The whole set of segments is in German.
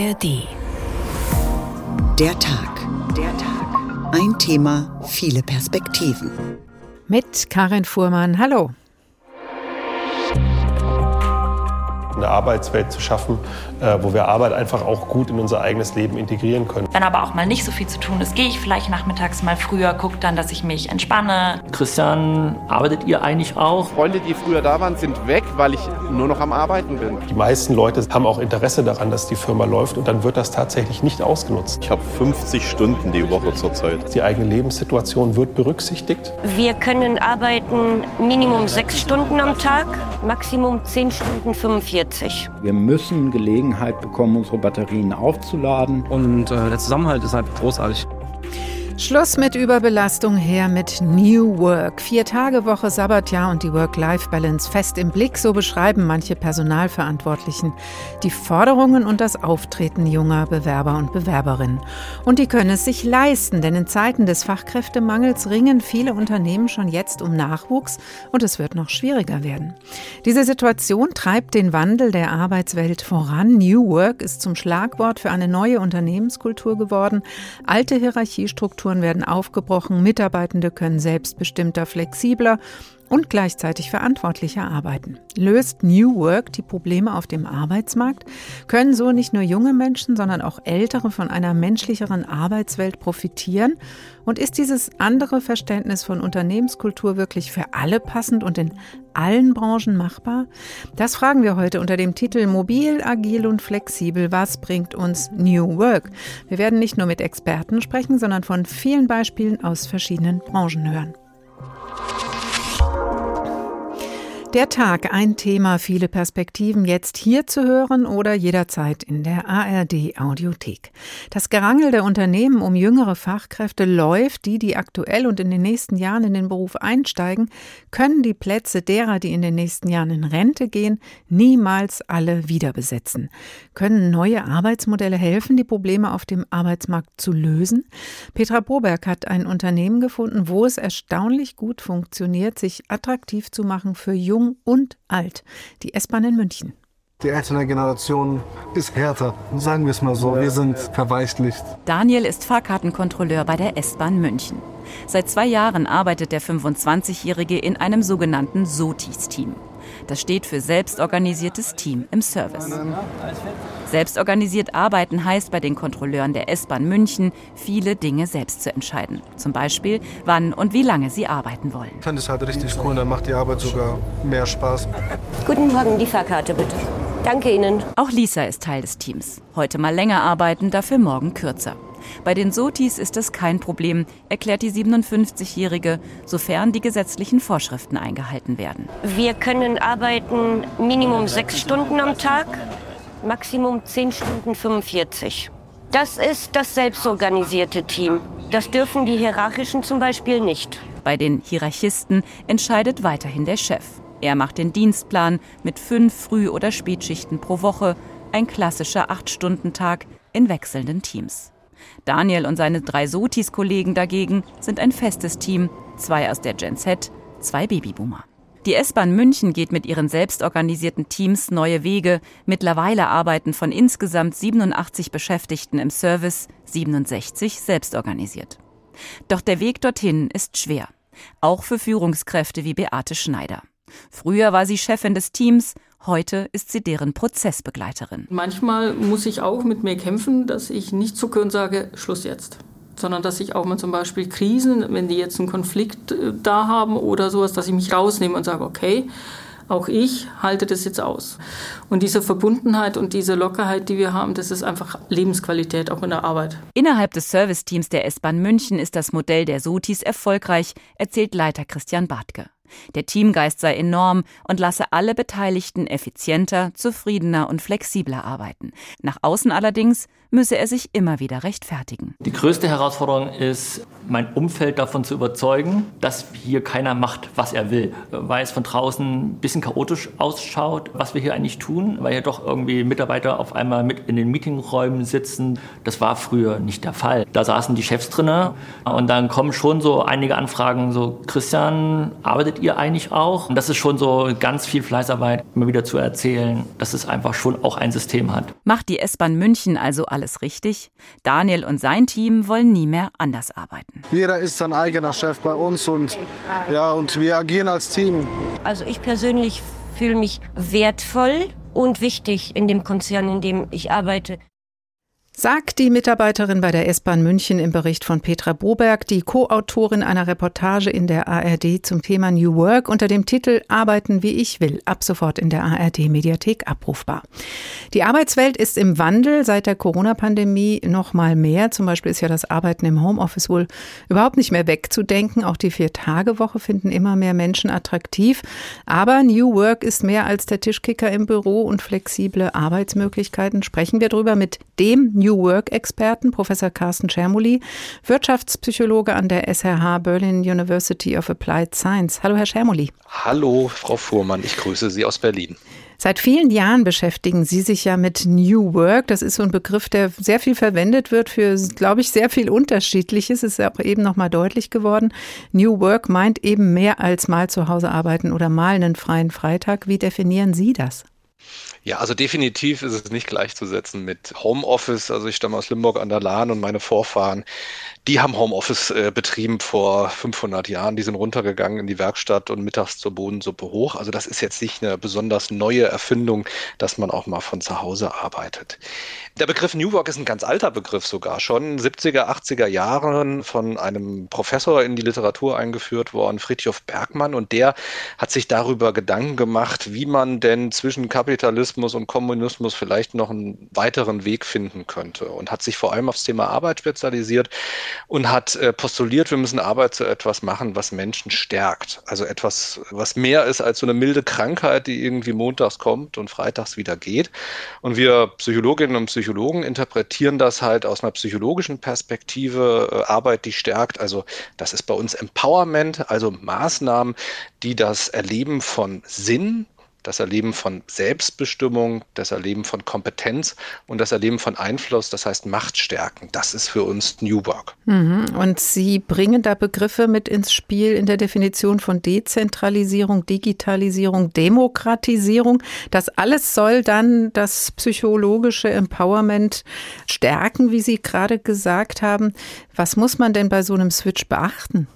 ARD. Der Tag. Der Tag. Ein Thema, viele Perspektiven. Mit Karin Fuhrmann. Hallo. Eine Arbeitswelt zu schaffen, äh, wo wir Arbeit einfach auch gut in unser eigenes Leben integrieren können. Wenn aber auch mal nicht so viel zu tun ist, gehe ich vielleicht nachmittags mal früher, gucke dann, dass ich mich entspanne. Christian, arbeitet ihr eigentlich auch? Freunde, die früher da waren, sind weg, weil ich nur noch am Arbeiten bin. Die meisten Leute haben auch Interesse daran, dass die Firma läuft und dann wird das tatsächlich nicht ausgenutzt. Ich habe 50 Stunden die Woche zurzeit. Die eigene Lebenssituation wird berücksichtigt. Wir können arbeiten Minimum sechs Stunden am Tag, Maximum 10 Stunden 45. Wir müssen Gelegenheit bekommen, unsere Batterien aufzuladen. Und äh, der Zusammenhalt ist halt großartig. Schluss mit Überbelastung, her mit New Work. Vier Tage Woche, Sabbatjahr und die Work-Life-Balance fest im Blick, so beschreiben manche Personalverantwortlichen die Forderungen und das Auftreten junger Bewerber und Bewerberinnen. Und die können es sich leisten, denn in Zeiten des Fachkräftemangels ringen viele Unternehmen schon jetzt um Nachwuchs und es wird noch schwieriger werden. Diese Situation treibt den Wandel der Arbeitswelt voran. New Work ist zum Schlagwort für eine neue Unternehmenskultur geworden. Alte Hierarchiestrukturen Strukturen werden aufgebrochen, Mitarbeitende können selbstbestimmter, flexibler und gleichzeitig verantwortlicher arbeiten. Löst New Work die Probleme auf dem Arbeitsmarkt? Können so nicht nur junge Menschen, sondern auch ältere von einer menschlicheren Arbeitswelt profitieren? Und ist dieses andere Verständnis von Unternehmenskultur wirklich für alle passend und in allen Branchen machbar? Das fragen wir heute unter dem Titel Mobil, agil und flexibel. Was bringt uns New Work? Wir werden nicht nur mit Experten sprechen, sondern von vielen Beispielen aus verschiedenen Branchen hören. Der Tag, ein Thema, viele Perspektiven, jetzt hier zu hören oder jederzeit in der ARD Audiothek. Das Gerangel der Unternehmen um jüngere Fachkräfte läuft. Die, die aktuell und in den nächsten Jahren in den Beruf einsteigen, können die Plätze derer, die in den nächsten Jahren in Rente gehen, niemals alle wieder besetzen. Können neue Arbeitsmodelle helfen, die Probleme auf dem Arbeitsmarkt zu lösen? Petra Boberg hat ein Unternehmen gefunden, wo es erstaunlich gut funktioniert, sich attraktiv zu machen für junge jung und alt. Die S-Bahn in München. Die ältere Generation ist härter, sagen wir es mal so. Wir sind verweichlicht. Daniel ist Fahrkartenkontrolleur bei der S-Bahn München. Seit zwei Jahren arbeitet der 25-Jährige in einem sogenannten SOTIS-Team. Das steht für selbstorganisiertes Team im Service. Selbstorganisiert arbeiten heißt bei den Kontrolleuren der S-Bahn München, viele Dinge selbst zu entscheiden. Zum Beispiel, wann und wie lange sie arbeiten wollen. Ich finde es halt richtig cool, dann macht die Arbeit sogar mehr Spaß. Guten Morgen, die Fahrkarte bitte. Danke Ihnen. Auch Lisa ist Teil des Teams. Heute mal länger arbeiten, dafür morgen kürzer. Bei den Sotis ist das kein Problem, erklärt die 57-Jährige, sofern die gesetzlichen Vorschriften eingehalten werden. Wir können arbeiten Minimum sechs Stunden am Tag, Maximum 10 Stunden 45. Das ist das selbstorganisierte Team. Das dürfen die Hierarchischen zum Beispiel nicht. Bei den Hierarchisten entscheidet weiterhin der Chef. Er macht den Dienstplan mit fünf Früh- oder Spätschichten pro Woche, ein klassischer Acht-Stunden-Tag in wechselnden Teams. Daniel und seine drei Sotis-Kollegen dagegen sind ein festes Team, zwei aus der Gen Z, zwei Babyboomer. Die S-Bahn München geht mit ihren selbstorganisierten Teams neue Wege. Mittlerweile arbeiten von insgesamt 87 Beschäftigten im Service 67 selbstorganisiert. Doch der Weg dorthin ist schwer. Auch für Führungskräfte wie Beate Schneider. Früher war sie Chefin des Teams, heute ist sie deren Prozessbegleiterin. Manchmal muss ich auch mit mir kämpfen, dass ich nicht zucke und sage, Schluss jetzt. Sondern dass ich auch mal zum Beispiel Krisen, wenn die jetzt einen Konflikt äh, da haben oder sowas, dass ich mich rausnehme und sage, okay, auch ich halte das jetzt aus. Und diese Verbundenheit und diese Lockerheit, die wir haben, das ist einfach Lebensqualität auch in der Arbeit. Innerhalb des Serviceteams der S-Bahn München ist das Modell der Sotis erfolgreich, erzählt Leiter Christian Bartke. Der Teamgeist sei enorm und lasse alle Beteiligten effizienter, zufriedener und flexibler arbeiten. Nach außen allerdings müsse er sich immer wieder rechtfertigen. Die größte Herausforderung ist, mein Umfeld davon zu überzeugen, dass hier keiner macht, was er will. Weil es von draußen ein bisschen chaotisch ausschaut, was wir hier eigentlich tun, weil hier doch irgendwie Mitarbeiter auf einmal mit in den Meetingräumen sitzen. Das war früher nicht der Fall. Da saßen die Chefs drinne und dann kommen schon so einige Anfragen, so Christian, arbeitet ihr eigentlich auch? Und das ist schon so ganz viel Fleißarbeit, immer wieder zu erzählen, dass es einfach schon auch ein System hat. Macht die S-Bahn München also alles richtig? Daniel und sein Team wollen nie mehr anders arbeiten. Jeder ist sein eigener Chef bei uns und, ja, und wir agieren als Team. Also ich persönlich fühle mich wertvoll und wichtig in dem Konzern, in dem ich arbeite. Sagt die Mitarbeiterin bei der S-Bahn München im Bericht von Petra Boberg, die Co-Autorin einer Reportage in der ARD zum Thema New Work unter dem Titel Arbeiten wie ich will, ab sofort in der ARD Mediathek abrufbar. Die Arbeitswelt ist im Wandel seit der Corona-Pandemie noch mal mehr. Zum Beispiel ist ja das Arbeiten im Homeoffice wohl überhaupt nicht mehr wegzudenken. Auch die Vier-Tage-Woche finden immer mehr Menschen attraktiv. Aber New Work ist mehr als der Tischkicker im Büro und flexible Arbeitsmöglichkeiten. Sprechen wir darüber mit dem New Work-Experten, Professor Carsten Schermuli, Wirtschaftspsychologe an der SRH Berlin University of Applied Science. Hallo, Herr Schermuli. Hallo, Frau Fuhrmann, ich grüße Sie aus Berlin. Seit vielen Jahren beschäftigen Sie sich ja mit New Work. Das ist so ein Begriff, der sehr viel verwendet wird für, glaube ich, sehr viel Unterschiedliches. Ist ja auch eben nochmal deutlich geworden. New Work meint eben mehr als mal zu Hause arbeiten oder mal einen freien Freitag. Wie definieren Sie das? Ja, also definitiv ist es nicht gleichzusetzen mit Homeoffice. Also ich stamme aus Limburg an der Lahn und meine Vorfahren, die haben Homeoffice äh, betrieben vor 500 Jahren. Die sind runtergegangen in die Werkstatt und mittags zur Bodensuppe hoch. Also das ist jetzt nicht eine besonders neue Erfindung, dass man auch mal von zu Hause arbeitet. Der Begriff New Work ist ein ganz alter Begriff sogar, schon 70er, 80er Jahren von einem Professor in die Literatur eingeführt worden, Fritjof Bergmann. Und der hat sich darüber Gedanken gemacht, wie man denn zwischen Kapitalismus und Kommunismus vielleicht noch einen weiteren Weg finden könnte. Und hat sich vor allem aufs Thema Arbeit spezialisiert und hat äh, postuliert, wir müssen Arbeit zu etwas machen, was Menschen stärkt. Also etwas, was mehr ist als so eine milde Krankheit, die irgendwie montags kommt und freitags wieder geht. Und wir Psychologinnen und Psychologen interpretieren das halt aus einer psychologischen Perspektive, äh, Arbeit, die stärkt. Also das ist bei uns Empowerment, also Maßnahmen, die das Erleben von Sinn das Erleben von Selbstbestimmung, das Erleben von Kompetenz und das Erleben von Einfluss, das heißt Machtstärken. Das ist für uns New Work. Mhm. Und Sie bringen da Begriffe mit ins Spiel in der Definition von Dezentralisierung, Digitalisierung, Demokratisierung. Das alles soll dann das psychologische Empowerment stärken, wie Sie gerade gesagt haben. Was muss man denn bei so einem Switch beachten?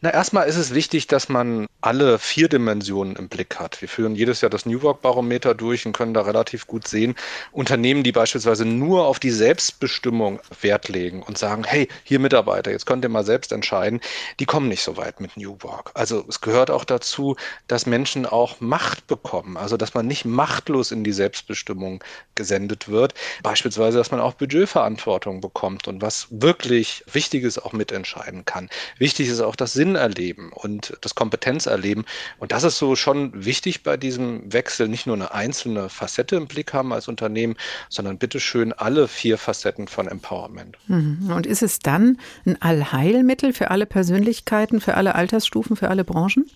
Na, erstmal ist es wichtig, dass man alle vier Dimensionen im Blick hat. Wir führen jedes Jahr das New Work Barometer durch und können da relativ gut sehen, Unternehmen, die beispielsweise nur auf die Selbstbestimmung Wert legen und sagen, hey, hier Mitarbeiter, jetzt könnt ihr mal selbst entscheiden, die kommen nicht so weit mit New Work. Also es gehört auch dazu, dass Menschen auch Macht bekommen, also dass man nicht machtlos in die Selbstbestimmung gesendet wird. Beispielsweise, dass man auch Budgetverantwortung bekommt und was wirklich Wichtiges auch mitentscheiden kann. Wichtig ist auch das Sinn Sinn erleben und das Kompetenz erleben. Und das ist so schon wichtig bei diesem Wechsel, nicht nur eine einzelne Facette im Blick haben als Unternehmen, sondern bitteschön alle vier Facetten von Empowerment. Mhm. Und ist es dann ein Allheilmittel für alle Persönlichkeiten, für alle Altersstufen, für alle Branchen?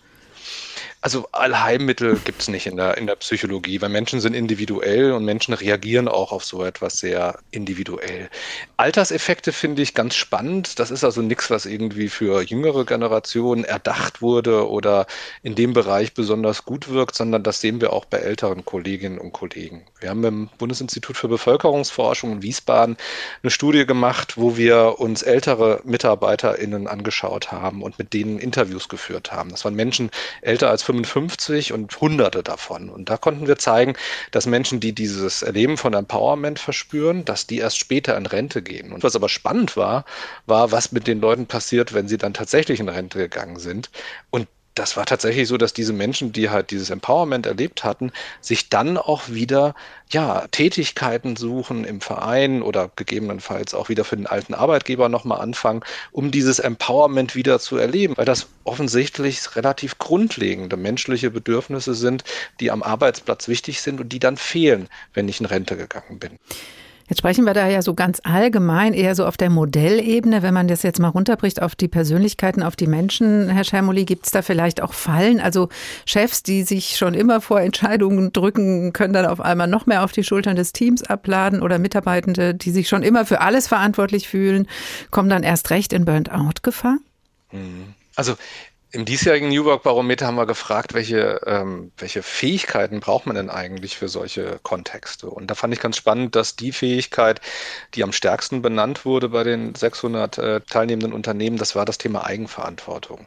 Also Allheilmittel gibt es nicht in der, in der Psychologie, weil Menschen sind individuell und Menschen reagieren auch auf so etwas sehr individuell. Alterseffekte finde ich ganz spannend. Das ist also nichts, was irgendwie für jüngere Generationen erdacht wurde oder in dem Bereich besonders gut wirkt, sondern das sehen wir auch bei älteren Kolleginnen und Kollegen. Wir haben im Bundesinstitut für Bevölkerungsforschung in Wiesbaden eine Studie gemacht, wo wir uns ältere MitarbeiterInnen angeschaut haben und mit denen Interviews geführt haben. Das waren Menschen älter als 55 und Hunderte davon. Und da konnten wir zeigen, dass Menschen, die dieses Erleben von Empowerment verspüren, dass die erst später in Rente gehen. Und was aber spannend war, war, was mit den Leuten passiert, wenn sie dann tatsächlich in Rente gegangen sind. Und das war tatsächlich so, dass diese Menschen, die halt dieses Empowerment erlebt hatten, sich dann auch wieder ja, Tätigkeiten suchen im Verein oder gegebenenfalls auch wieder für den alten Arbeitgeber nochmal anfangen, um dieses Empowerment wieder zu erleben, weil das offensichtlich relativ grundlegende menschliche Bedürfnisse sind, die am Arbeitsplatz wichtig sind und die dann fehlen, wenn ich in Rente gegangen bin. Jetzt sprechen wir da ja so ganz allgemein, eher so auf der Modellebene. Wenn man das jetzt mal runterbricht auf die Persönlichkeiten, auf die Menschen, Herr Schermoli, gibt es da vielleicht auch Fallen? Also Chefs, die sich schon immer vor Entscheidungen drücken, können dann auf einmal noch mehr auf die Schultern des Teams abladen oder Mitarbeitende, die sich schon immer für alles verantwortlich fühlen, kommen dann erst recht in Burnout-Gefahr? Mhm. Also Im diesjährigen New Work Barometer haben wir gefragt, welche, ähm, welche Fähigkeiten braucht man denn eigentlich für solche Kontexte? Und da fand ich ganz spannend, dass die Fähigkeit, die am stärksten benannt wurde bei den 600 äh, teilnehmenden Unternehmen, das war das Thema Eigenverantwortung.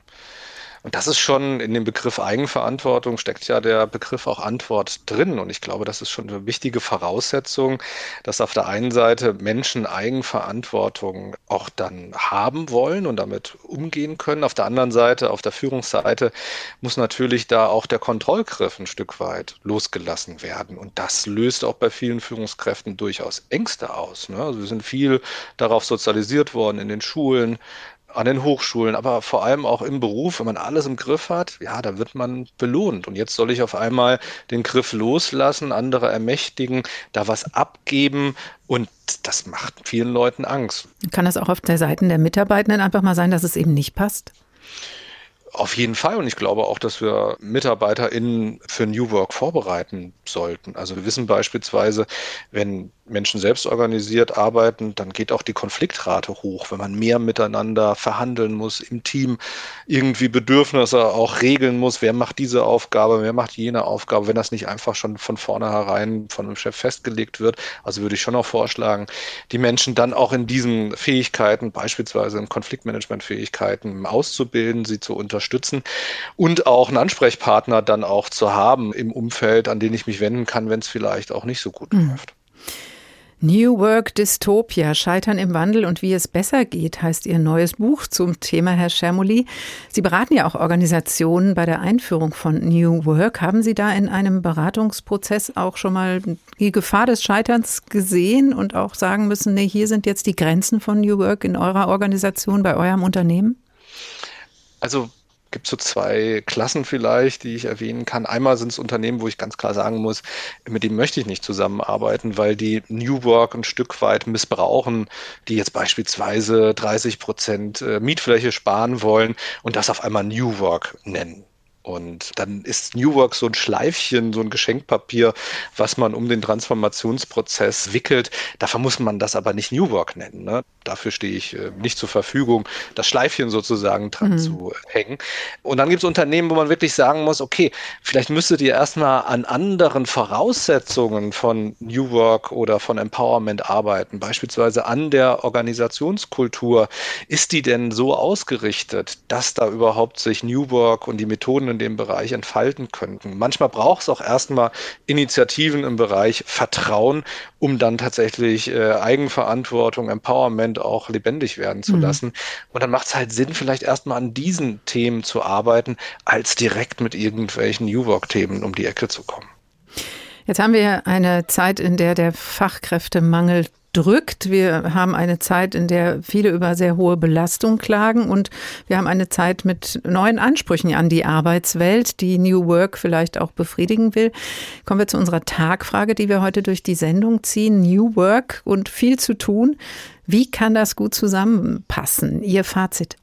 Und das ist schon in dem Begriff Eigenverantwortung steckt ja der Begriff auch Antwort drin. Und ich glaube, das ist schon eine wichtige Voraussetzung, dass auf der einen Seite Menschen Eigenverantwortung auch dann haben wollen und damit umgehen können. Auf der anderen Seite, auf der Führungsseite, muss natürlich da auch der Kontrollgriff ein Stück weit losgelassen werden. Und das löst auch bei vielen Führungskräften durchaus Ängste aus. Ne? Also wir sind viel darauf sozialisiert worden in den Schulen, an den Hochschulen, aber vor allem auch im Beruf, wenn man alles im Griff hat, ja, da wird man belohnt. Und jetzt soll ich auf einmal den Griff loslassen, andere ermächtigen, da was abgeben und das macht vielen Leuten Angst. Kann das auch auf der Seite der Mitarbeitenden einfach mal sein, dass es eben nicht passt? Auf jeden Fall. Und ich glaube auch, dass wir MitarbeiterInnen für New Work vorbereiten sollten. Also wir wissen beispielsweise, wenn Menschen selbst organisiert arbeiten, dann geht auch die Konfliktrate hoch, wenn man mehr miteinander verhandeln muss, im Team irgendwie Bedürfnisse auch regeln muss, wer macht diese Aufgabe, wer macht jene Aufgabe, wenn das nicht einfach schon von vornherein von einem Chef festgelegt wird. Also würde ich schon auch vorschlagen, die Menschen dann auch in diesen Fähigkeiten, beispielsweise in Konfliktmanagementfähigkeiten auszubilden, sie zu unterstützen und auch einen Ansprechpartner dann auch zu haben im Umfeld, an den ich mich wenden kann, wenn es vielleicht auch nicht so gut mhm. läuft. New Work Dystopia, Scheitern im Wandel und wie es besser geht, heißt Ihr neues Buch zum Thema, Herr Schermoli. Sie beraten ja auch Organisationen bei der Einführung von New Work. Haben Sie da in einem Beratungsprozess auch schon mal die Gefahr des Scheiterns gesehen und auch sagen müssen, nee, hier sind jetzt die Grenzen von New Work in eurer Organisation, bei eurem Unternehmen? Also gibt so zwei Klassen vielleicht, die ich erwähnen kann. Einmal sind es Unternehmen, wo ich ganz klar sagen muss, mit denen möchte ich nicht zusammenarbeiten, weil die New Work ein Stück weit missbrauchen, die jetzt beispielsweise 30 Prozent äh, Mietfläche sparen wollen und das auf einmal New Work nennen. Und dann ist New Work so ein Schleifchen, so ein Geschenkpapier, was man um den Transformationsprozess wickelt. Dafür muss man das aber nicht New Work nennen. Ne? Dafür stehe ich äh, nicht zur Verfügung, das Schleifchen sozusagen dran mhm. zu hängen. Und dann gibt es Unternehmen, wo man wirklich sagen muss, okay, vielleicht müsstet ihr erstmal an anderen Voraussetzungen von New Work oder von Empowerment arbeiten, beispielsweise an der Organisationskultur. Ist die denn so ausgerichtet, dass da überhaupt sich New Work und die Methoden in dem Bereich entfalten könnten. Manchmal braucht es auch erstmal Initiativen im Bereich Vertrauen, um dann tatsächlich äh, Eigenverantwortung, Empowerment auch lebendig werden zu mhm. lassen. Und dann macht es halt Sinn, vielleicht erstmal an diesen Themen zu arbeiten, als direkt mit irgendwelchen New Work-Themen um die Ecke zu kommen. Jetzt haben wir eine Zeit, in der der Fachkräftemangel drückt. Wir haben eine Zeit, in der viele über sehr hohe Belastung klagen und wir haben eine Zeit mit neuen Ansprüchen an die Arbeitswelt, die New Work vielleicht auch befriedigen will. Kommen wir zu unserer Tagfrage, die wir heute durch die Sendung ziehen. New Work und viel zu tun. Wie kann das gut zusammenpassen? Ihr Fazit?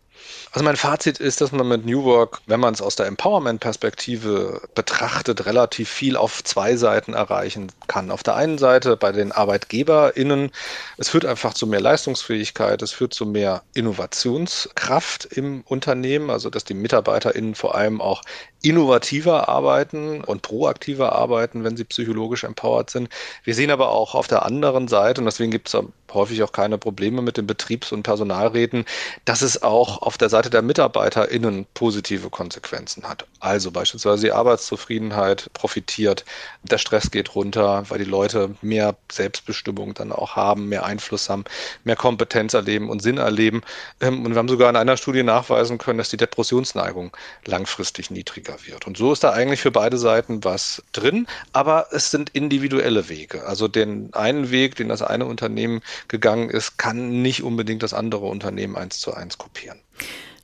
Also mein Fazit ist, dass man mit New Work, wenn man es aus der Empowerment-Perspektive betrachtet, relativ viel auf zwei Seiten erreichen kann. Auf der einen Seite bei den ArbeitgeberInnen, es führt einfach zu mehr Leistungsfähigkeit, es führt zu mehr Innovationskraft im Unternehmen, also dass die MitarbeiterInnen vor allem auch innovativer arbeiten und proaktiver arbeiten, wenn sie psychologisch empowered sind. Wir sehen aber auch auf der anderen Seite, und deswegen gibt es häufig auch keine Probleme mit den Betriebs- und Personalräten, dass es auch auf der Seite der MitarbeiterInnen positive Konsequenzen hat. Also beispielsweise die Arbeitszufriedenheit profitiert, der Stress geht runter, weil die Leute mehr Selbstbestimmung dann auch haben, mehr Einfluss haben, mehr Kompetenz erleben und Sinn erleben. Ähm, und wir haben sogar in einer Studie nachweisen können, dass die Depressionsneigung langfristig niedriger wird. Und so ist da eigentlich für beide Seiten was drin, aber es sind individuelle Wege. Also den einen Weg, den das eine Unternehmen gegangen ist, kann nicht unbedingt das andere Unternehmen eins zu eins kopieren.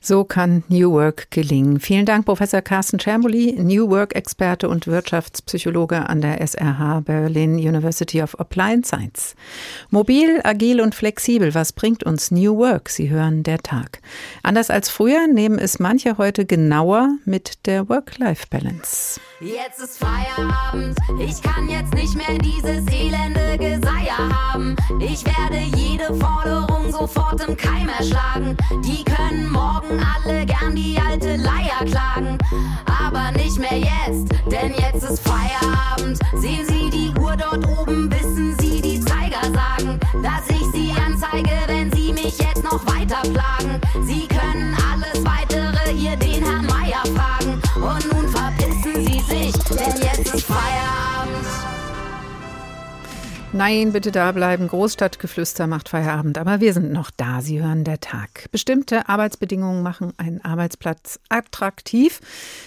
So kann New Work gelingen. Vielen Dank, Professor Carsten Schermoli, New Work-Experte und Wirtschaftspsychologe an der SRH Berlin University of Applied Science. Mobil, agil und flexibel, was bringt uns New Work? Sie hören der Tag. Anders als früher nehmen es manche heute genauer mit der Work-Life-Balance. Jetzt ist Feierabend, ich kann jetzt nicht mehr dieses elende Geseier haben. Ich werde jede Forderung sofort im Keim erschlagen. Die können morgen alle gern die alte Leier klagen. Aber nicht mehr jetzt, denn jetzt ist Feierabend. Sehen Sie die Uhr dort oben, wissen Sie die Zeiger sagen, dass ich Sie anzeige, wenn Sie mich jetzt noch weiter plagen. Sie können alles weitere hier den Herrn Nein, bitte da bleiben. Großstadtgeflüster macht Feierabend. Aber wir sind noch da. Sie hören der Tag. Bestimmte Arbeitsbedingungen machen einen Arbeitsplatz attraktiv.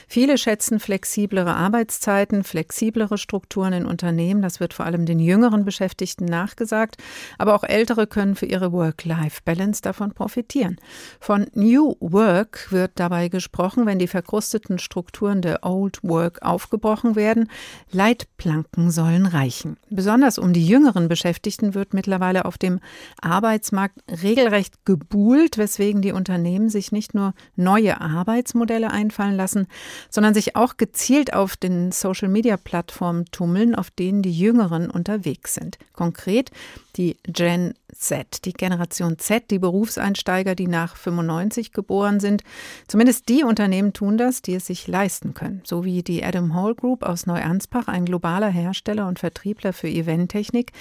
Viele schätzen flexiblere Arbeitszeiten, flexiblere Strukturen in Unternehmen. Das wird vor allem den jüngeren Beschäftigten nachgesagt. Aber auch Ältere können für ihre Work-Life-Balance davon profitieren. Von New Work wird dabei gesprochen, wenn die verkrusteten Strukturen der Old Work aufgebrochen werden. Leitplanken sollen reichen. Besonders um die jüngeren Beschäftigten wird mittlerweile auf dem Arbeitsmarkt regelrecht gebuhlt, weswegen die Unternehmen sich nicht nur neue Arbeitsmodelle einfallen lassen, sondern sich auch gezielt auf den Social-Media-Plattformen tummeln, auf denen die Jüngeren unterwegs sind. Konkret die Gen Z, die Generation Z, die Berufseinsteiger, die nach 95 geboren sind. Zumindest die Unternehmen tun das, die es sich leisten können. So wie die Adam Hall Group aus Neuansbach, ein globaler Hersteller und Vertriebler für Eventtechnik.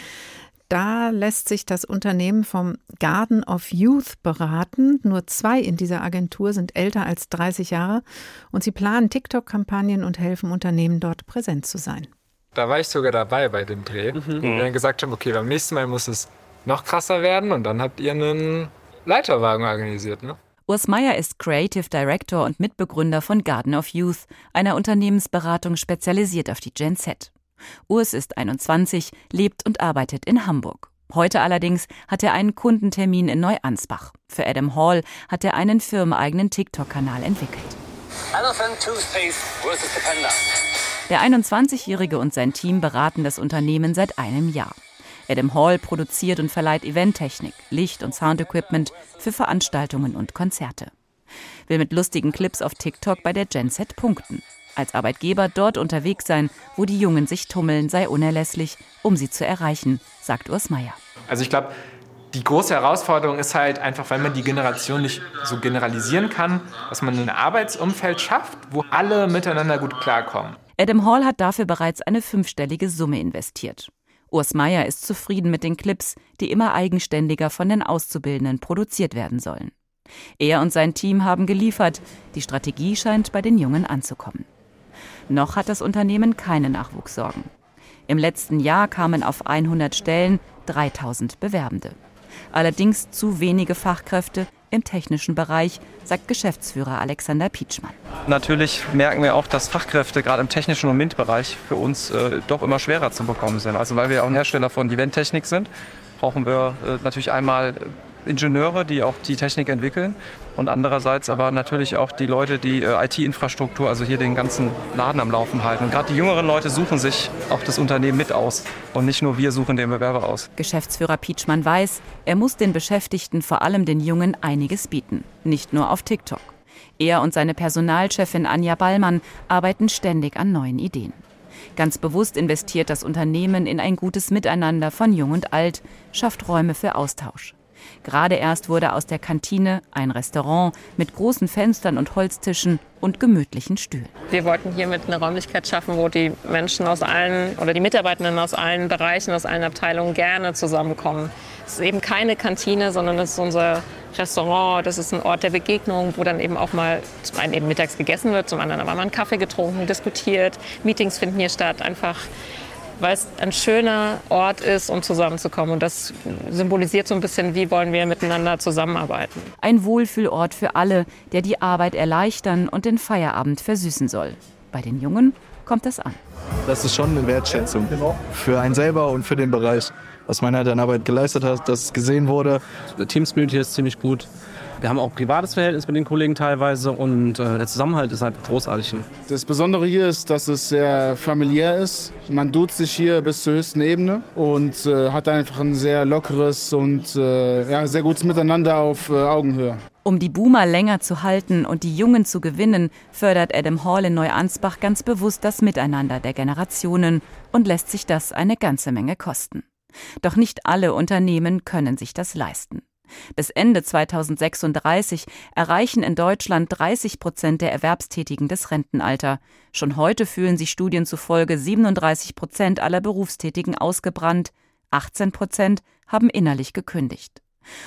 Da lässt sich das Unternehmen vom Garden of Youth beraten. Nur zwei in dieser Agentur sind älter als 30 Jahre und sie planen TikTok-Kampagnen und helfen Unternehmen dort präsent zu sein. Da war ich sogar dabei bei dem Dreh. Mhm. Und wir dann gesagt haben, okay, beim nächsten Mal muss es noch krasser werden und dann habt ihr einen Leiterwagen organisiert, ne? Urs Meier ist Creative Director und Mitbegründer von Garden of Youth, einer Unternehmensberatung spezialisiert auf die Gen Z. Urs ist 21, lebt und arbeitet in Hamburg. Heute allerdings hat er einen Kundentermin in Neuansbach. Für Adam Hall hat er einen firmeneigenen TikTok-Kanal entwickelt. Elephant Toothpaste versus Depender. Der 21-Jährige und sein Team beraten das Unternehmen seit einem Jahr. Adam Hall produziert und verleiht Eventtechnik, Licht- und Soundequipment für Veranstaltungen und Konzerte. Will mit lustigen Clips auf TikTok bei der Gen Z punkten. Als Arbeitgeber dort unterwegs sein, wo die Jungen sich tummeln, sei unerlässlich, um sie zu erreichen, sagt Urs Meier. Also ich glaube, die große Herausforderung ist halt einfach, weil man die Generation nicht so generalisieren kann, dass man ein Arbeitsumfeld schafft, wo alle miteinander gut klarkommen. Adam Hall hat dafür bereits eine fünfstellige Summe investiert. Urs Meier ist zufrieden mit den Clips, die immer eigenständiger von den Auszubildenden produziert werden sollen. Er und sein Team haben geliefert. Die Strategie scheint bei den Jungen anzukommen. Noch hat das Unternehmen keine Nachwuchssorgen. Im letzten Jahr kamen auf 100 Stellen 3000 Bewerbende. Allerdings zu wenige Fachkräfte im technischen Bereich, sagt Geschäftsführer Alexander Pietschmann. Natürlich merken wir auch, dass Fachkräfte gerade im technischen und MINT-Bereich für uns äh, doch immer schwerer zu bekommen sind. Also weil wir auch ein Hersteller von Eventtechnik sind, brauchen wir äh, natürlich einmal Ingenieure, die auch die Technik entwickeln und andererseits aber natürlich auch die Leute, die äh, IT-Infrastruktur, also hier den ganzen Laden am Laufen halten. Und gerade die jüngeren Leute suchen sich auch das Unternehmen mit aus und nicht nur wir suchen den Bewerber aus. Geschäftsführer Pietschmann weiß, er muss den Beschäftigten, vor allem den Jungen, einiges bieten, nicht nur auf TikTok. Er und seine Personalchefin Anja Ballmann arbeiten ständig an neuen Ideen. Ganz bewusst investiert das Unternehmen in ein gutes Miteinander von Jung und Alt, schafft Räume für Austausch. Gerade erst wurde aus der Kantine ein Restaurant mit großen Fenstern und Holztischen und gemütlichen Stühlen. Wir wollten hiermit eine Räumlichkeit schaffen, wo die Menschen aus allen oder die Mitarbeitenden aus allen Bereichen, aus allen Abteilungen gerne zusammenkommen. Es ist eben keine Kantine, sondern es ist unser Restaurant. Das ist ein Ort der Begegnung, wo dann eben auch mal zum einen eben mittags gegessen wird, zum anderen aber mal einen Kaffee getrunken, diskutiert. Meetings finden hier statt. Einfach weil es ein schöner Ort ist, um zusammenzukommen. Und das symbolisiert so ein bisschen, wie wollen wir miteinander zusammenarbeiten. Ein Wohlfühlort für alle, der die Arbeit erleichtern und den Feierabend versüßen soll. Bei den Jungen kommt es an. Das ist schon eine Wertschätzung für einen selber und für den Bereich, was man halt an Arbeit geleistet hat, dass es gesehen wurde. Der Team Spirit hier ist ziemlich gut. Wir haben auch privates Verhältnis mit den Kollegen teilweise und äh, der Zusammenhalt ist halt großartig. Das Besondere hier ist, dass es sehr familiär ist. Man duzt sich hier bis zur höchsten Ebene und äh, hat einfach ein sehr lockeres und äh, ja, sehr gutes Miteinander auf Augenhöhe. Um die Boomer länger zu halten und die Jungen zu gewinnen, fördert Adam Hall in Neuansbach ganz bewusst das Miteinander der Generationen und lässt sich das eine ganze Menge kosten. Doch nicht alle Unternehmen können sich das leisten. Bis Ende 2036 erreichen in Deutschland 30 Prozent der Erwerbstätigen das Rentenalter. Schon heute fühlen sich Studien zufolge 37 Prozent aller Berufstätigen ausgebrannt, 18 Prozent haben innerlich gekündigt.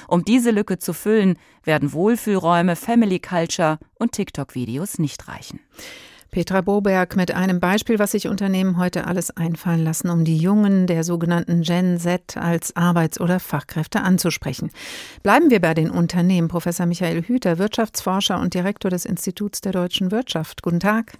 Um diese Lücke zu füllen, werden Wohlfühlräume, Family Culture und TikTok-Videos nicht reichen. Petra Boberg mit einem Beispiel, was sich Unternehmen heute alles einfallen lassen, um die Jungen der sogenannten Gen Z als Arbeits- oder Fachkräfte anzusprechen. Bleiben wir bei den Unternehmen. Professor Michael Hüter, Wirtschaftsforscher und Direktor des Instituts der deutschen Wirtschaft. Guten Tag.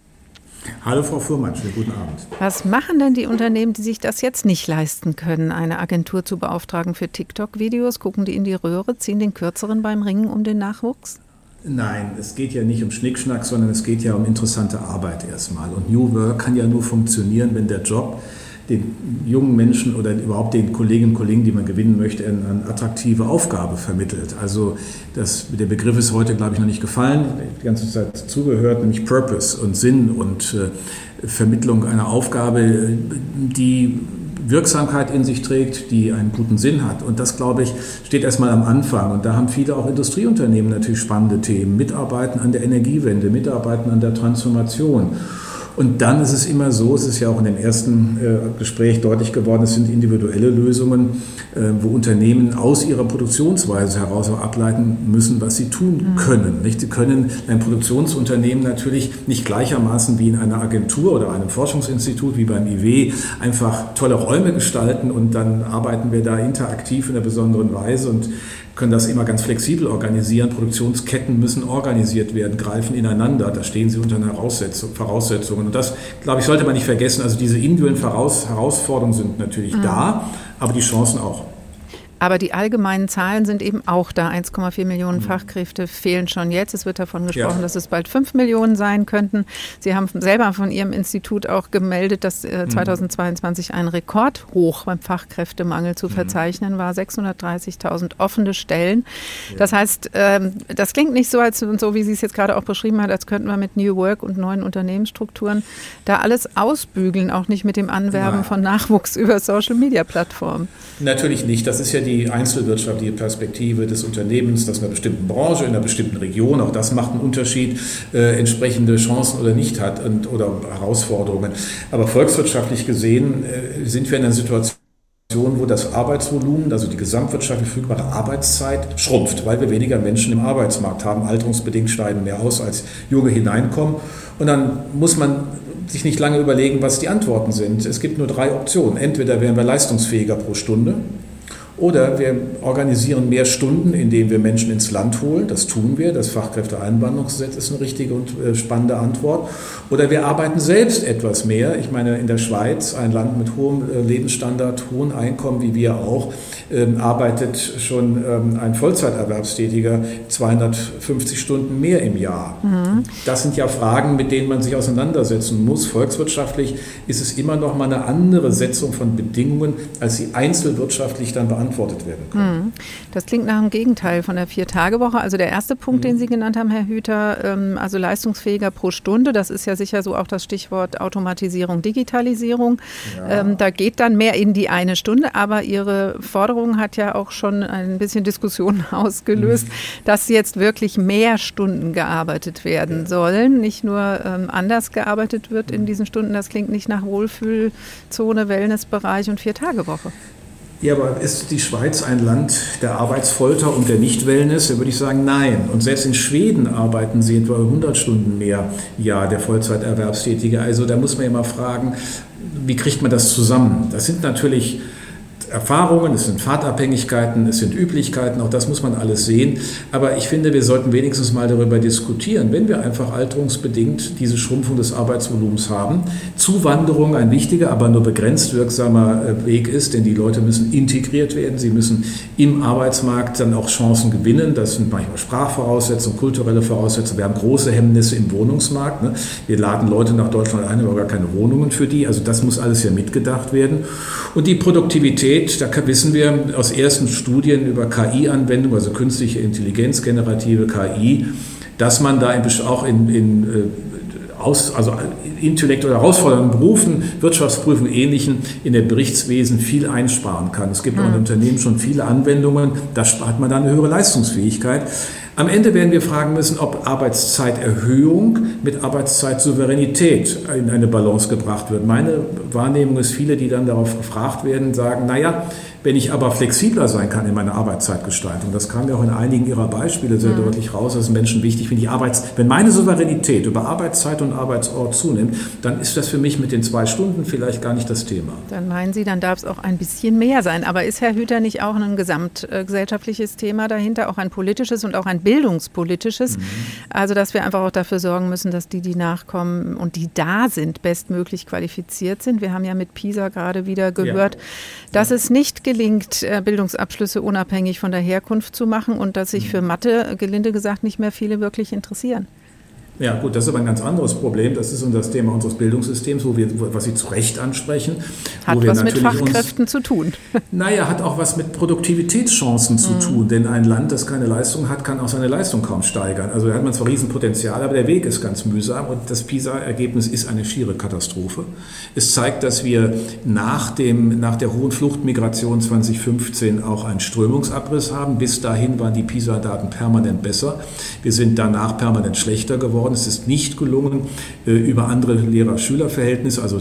Hallo Frau Fuhrmann, schönen guten Abend. Was machen denn die Unternehmen, die sich das jetzt nicht leisten können, eine Agentur zu beauftragen für TikTok-Videos? Gucken die in die Röhre, ziehen den Kürzeren beim Ringen um den Nachwuchs? Nein, es geht ja nicht um Schnickschnack, sondern es geht ja um interessante Arbeit erstmal. Und New Work kann ja nur funktionieren, wenn der Job den jungen Menschen oder überhaupt den Kolleginnen und Kollegen, die man gewinnen möchte, eine attraktive Aufgabe vermittelt. Also das, der Begriff ist heute, glaube ich, noch nicht gefallen, die ganze Zeit zugehört, nämlich Purpose und Sinn und äh, Vermittlung einer Aufgabe, die Wirksamkeit in sich trägt, die einen guten Sinn hat. Und das, glaube ich, steht erstmal am Anfang. Und da haben viele auch Industrieunternehmen natürlich spannende Themen. Mitarbeiten an der Energiewende, mitarbeiten an der Transformation. Und dann ist es immer so, es ist ja auch in dem ersten äh, Gespräch deutlich geworden, es sind individuelle Lösungen, äh, wo Unternehmen aus ihrer Produktionsweise heraus auch ableiten müssen, was sie tun mhm. können. Nicht? Sie können ein Produktionsunternehmen natürlich nicht gleichermaßen wie in einer Agentur oder einem Forschungsinstitut wie beim IW einfach tolle Räume gestalten und dann arbeiten wir da interaktiv in einer besonderen Weise und können das immer ganz flexibel organisieren. Produktionsketten müssen organisiert werden, greifen ineinander. Da stehen sie unter Voraussetzungen. Und das, glaube ich, sollte man nicht vergessen. Also diese individuellen Herausforderungen sind natürlich mhm. da, aber die Chancen auch. Aber die allgemeinen Zahlen sind eben auch da. 1,4 Millionen mhm. Fachkräfte fehlen schon jetzt. Es wird davon gesprochen, ja. dass es bald 5 Millionen sein könnten. Sie haben selber von Ihrem Institut auch gemeldet, dass äh, 2022 mhm. ein Rekordhoch beim Fachkräftemangel zu mhm. verzeichnen war. 630.000 offene Stellen. Ja. Das heißt, ähm, das klingt nicht so, als so wie Sie es jetzt gerade auch beschrieben hat, als könnten wir mit New Work und neuen Unternehmensstrukturen da alles ausbügeln, auch nicht mit dem Anwerben Nein. von Nachwuchs über Social-Media-Plattformen. Natürlich nicht. Das ist ja die einzelwirtschaftliche Perspektive des Unternehmens, das in einer bestimmten Branche, in einer bestimmten Region, auch das macht einen Unterschied, äh, entsprechende Chancen oder nicht hat und, oder Herausforderungen. Aber volkswirtschaftlich gesehen äh, sind wir in einer Situation, wo das Arbeitsvolumen, also die gesamtwirtschaftlich verfügbare Arbeitszeit, schrumpft, weil wir weniger Menschen im Arbeitsmarkt haben. Alterungsbedingt steigen mehr aus, als Junge hineinkommen. Und dann muss man sich nicht lange überlegen, was die Antworten sind. Es gibt nur drei Optionen. Entweder wären wir leistungsfähiger pro Stunde, oder wir organisieren mehr Stunden, indem wir Menschen ins Land holen. Das tun wir. Das Fachkräfteeinwanderungsgesetz ist eine richtige und äh, spannende Antwort. Oder wir arbeiten selbst etwas mehr. Ich meine, in der Schweiz, ein Land mit hohem äh, Lebensstandard, hohem Einkommen wie wir auch, ähm, arbeitet schon ähm, ein Vollzeiterwerbstätiger 250 Stunden mehr im Jahr. Mhm. Das sind ja Fragen, mit denen man sich auseinandersetzen muss. Volkswirtschaftlich ist es immer noch mal eine andere Setzung von Bedingungen, als sie einzelwirtschaftlich dann beantwortet beantwortet werden können. Mhm. Das klingt nach dem Gegenteil von der Vier-Tage-Woche. Also der erste Punkt, mhm. den Sie genannt haben, Herr Hüter, ähm, also leistungsfähiger pro Stunde, das ist ja sicher so auch das Stichwort Automatisierung, Digitalisierung. Ja. Ähm, da geht dann mehr in die eine Stunde, aber Ihre Forderung hat ja auch schon ein bisschen Diskussion ausgelöst, mhm. dass jetzt wirklich mehr Stunden gearbeitet werden ja. sollen, nicht nur ähm, anders gearbeitet wird in diesen Stunden. Das klingt nicht nach Wohlfühlzone, Wellnessbereich und Vier-Tage-Woche. Ja, aber ist die Schweiz ein Land der Arbeitsfolter und der Nicht-Wellness? Da würde ich sagen, nein. Und selbst in Schweden arbeiten sie etwa 100 Stunden mehr Jahr der Vollzeiterwerbstätige. Also da muss man ja mal fragen, wie kriegt man das zusammen? Das sind natürlich Erfahrungen, es sind Fahrtabhängigkeiten, es sind Üblichkeiten, auch das muss man alles sehen. Aber ich finde, wir sollten wenigstens mal darüber diskutieren, wenn wir einfach alterungsbedingt diese Schrumpfung des Arbeitsvolumens haben. Zuwanderung ein wichtiger, aber nur begrenzt wirksamer äh, Weg ist, denn die Leute müssen integriert werden, sie müssen im Arbeitsmarkt dann auch Chancen gewinnen. Das sind manchmal Sprachvoraussetzungen, kulturelle Voraussetzungen. Wir haben große Hemmnisse im Wohnungsmarkt. Ne? Wir laden Leute nach Deutschland ein, aber gar keine Wohnungen für die. Also das muss alles ja mitgedacht werden. Und die Produktivität Flexibilität, da wissen wir aus ersten Studien über KI-Anwendung, also künstliche Intelligenz, generative KI, dass man da auch in, in äh, aus, also intellektuell herausfordernden Berufen, Wirtschaftsprüfungen, ähnlichen, in der Berichtswesen viel einsparen kann. Es gibt mhm. auch in Unternehmen schon viele Anwendungen, da spart man dann eine höhere Leistungsfähigkeit. Am Ende werden wir fragen müssen, ob Arbeitszeiterhöhung mit Arbeitszeit-Souveränität in eine Balance gebracht wird. Meine Wahrnehmung ist, viele, die dann darauf gefragt werden, sagen, naja, wenn ich aber flexibler sein kann in meiner Arbeitszeitgestaltung, das kam ja auch in einigen Ihrer Beispiele sehr mhm. deutlich raus, dass es Menschen wichtig, wenn, die Arbeits-, wenn meine Souveränität über Arbeitszeit und Arbeitsort zunimmt, dann ist das für mich mit den zwei Stunden vielleicht gar nicht das Thema. Dann meinen Sie, dann darf es auch ein bisschen mehr sein. Aber ist Herr Hüter nicht auch ein gesamtgesellschaftliches Thema dahinter, auch ein politisches und auch ein bildungspolitisches? Mhm. Also, dass wir einfach auch dafür sorgen müssen, dass die, die nachkommen und die da sind, bestmöglich qualifiziert sind. Wir haben ja mit PISA gerade wieder gehört, ja. dass ja. es nicht gelingt, äh, Bildungsabschlüsse unabhängig von der Herkunft zu machen und dass sich für Mathe, gelinde gesagt, nicht mehr viele wirklich interessieren. Ja, gut, das ist aber ein ganz anderes Problem. Das ist das Thema unseres Bildungssystems, wo wir, was Sie zu Recht ansprechen. Hat was mit Fachkräften uns, zu tun. Naja, hat auch was mit Produktivitätschancen zu mhm. tun. Denn ein Land, das keine Leistung hat, kann auch seine Leistung kaum steigern. Also da hat man zwar Riesenpotenzial, aber der Weg ist ganz mühsam. Und das PISA-Ergebnis ist eine schiere Katastrophe. Es zeigt, dass wir nach, dem, nach der hohen Fluchtmigration 2015 auch einen Strömungsabriss haben. Bis dahin waren die PISA-Daten permanent besser. Wir sind danach permanent schlechter geworden geworden. Es ist nicht gelungen, äh, über andere Lehrer-Schüler-Verhältnisse, also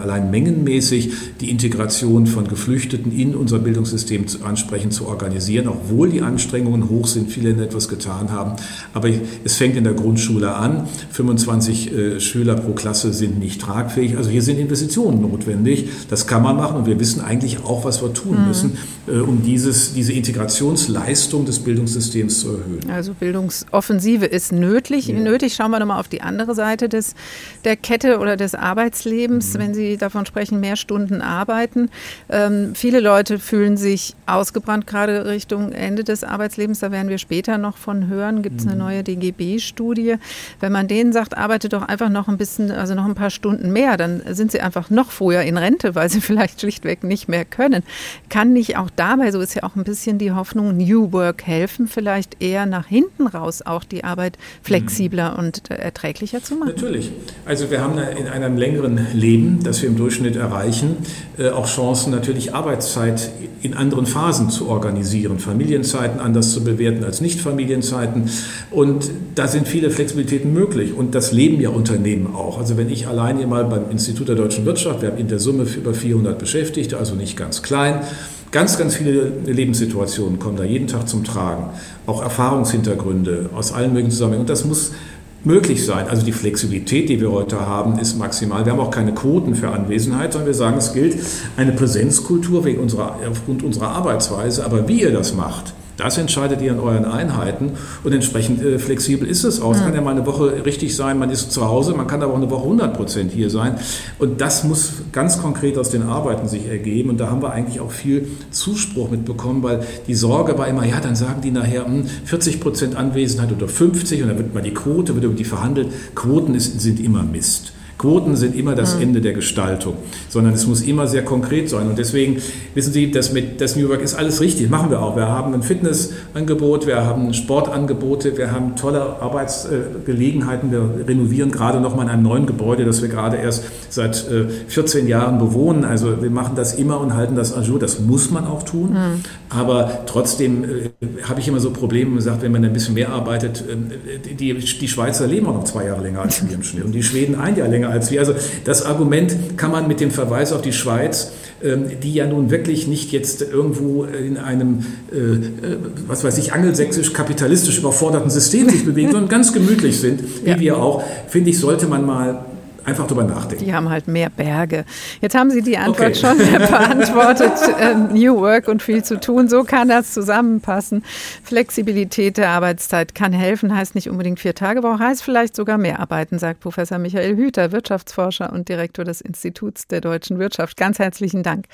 allein mengenmäßig, die Integration von Geflüchteten in unser Bildungssystem ansprechend zu organisieren, obwohl die Anstrengungen hoch sind, viele etwas getan haben. Aber es fängt in der Grundschule an. 25 äh, Schüler pro Klasse sind nicht tragfähig. Also hier sind Investitionen notwendig. Das kann man machen und wir wissen eigentlich auch, was wir tun mhm. müssen, äh, um dieses, diese Integrationsleistung des Bildungssystems zu erhöhen. Also Bildungsoffensive ist nötig. Ja. nötig schauen wir nochmal auf die andere Seite des, der Kette oder des Arbeitslebens, mhm. wenn Sie davon sprechen, mehr Stunden arbeiten. Ähm, viele Leute fühlen sich ausgebrannt, gerade Richtung Ende des Arbeitslebens. Da werden wir später noch von hören. Gibt es eine mhm. neue DGB-Studie? Wenn man denen sagt, arbeite doch einfach noch ein bisschen, also noch ein paar Stunden mehr, dann sind sie einfach noch früher in Rente, weil sie vielleicht schlichtweg nicht mehr können. Kann nicht auch dabei, so ist ja auch ein bisschen die Hoffnung, New Work helfen, vielleicht eher nach hinten raus auch die Arbeit flexibler mhm. und und erträglicher zu machen? Natürlich. Also wir haben in einem längeren Leben, das wir im Durchschnitt erreichen, äh, auch Chancen natürlich Arbeitszeit in anderen Phasen zu organisieren, Familienzeiten anders zu bewerten als Nicht-Familienzeiten. Und da sind viele Flexibilitäten möglich. Und das leben ja Unternehmen auch. Also wenn ich allein hier mal beim Institut der deutschen Wirtschaft, wir haben in der Summe über 400 Beschäftigte, also nicht ganz klein, Ganz, ganz viele Lebenssituationen kommen da jeden Tag zum Tragen. Auch Erfahrungshintergründe aus allen möglichen Zusammenhängen. Und das muss möglich sein. Also die Flexibilität, die wir heute haben, ist maximal. Wir haben auch keine Quoten für Anwesenheit, sondern wir sagen, es gilt eine Präsenzkultur wegen unserer, aufgrund unserer Arbeitsweise. Aber wie ihr das macht, das entscheidet ihr in euren Einheiten und entsprechend äh, flexibel ist es auch. Es kann ja mal eine Woche richtig sein, man ist zu Hause, man kann aber auch eine Woche 100 Prozent hier sein. Und das muss ganz konkret aus den Arbeiten sich ergeben. Und da haben wir eigentlich auch viel Zuspruch mitbekommen, weil die Sorge war immer, ja, dann sagen die nachher 40 hm, Prozent Anwesenheit oder 50 und dann wird mal die Quote, wird über die verhandelt. Quoten ist, sind immer Mist. Quoten sind immer das mhm. Ende der Gestaltung, sondern es muss immer sehr konkret sein. Und deswegen wissen Sie, das mit das New Work ist alles richtig, machen wir auch. Wir haben ein Fitnessangebot, wir haben Sportangebote, wir haben tolle Arbeitsgelegenheiten. Wir renovieren gerade noch mal in einem neuen Gebäude, das wir gerade erst seit 14 äh, Jahren bewohnen. Also wir machen das immer und halten das à jour. Das muss man auch tun. Mhm. Aber trotzdem äh, habe ich immer so Probleme gesagt, wenn man ein bisschen mehr arbeitet, äh, die, die Schweizer leben auch noch zwei Jahre länger als wir im Schnitt und die Schweden ein Jahr länger als wir. Also das Argument kann man mit dem Verweis auf die Schweiz, ähm, die ja nun wirklich nicht jetzt irgendwo in einem, äh, äh, was weiß ich, angelsächsisch-kapitalistisch überforderten System sich bewegen, sondern ganz gemütlich sind, wie ja. wir auch, finde ich, sollte man mal einfach drüber nachdenken. Die haben halt mehr Berge. Jetzt haben Sie die Antwort okay. schon beantwortet. Ähm, New Work und viel zu tun. So kann das zusammenpassen. Flexibilität der Arbeitszeit kann helfen, heißt nicht unbedingt vier Tage Woche, heißt vielleicht sogar mehr arbeiten, sagt Professor Michael Hüter, Wirtschaftsforscher und Direktor des Instituts der deutschen Wirtschaft. Ganz herzlichen Dank.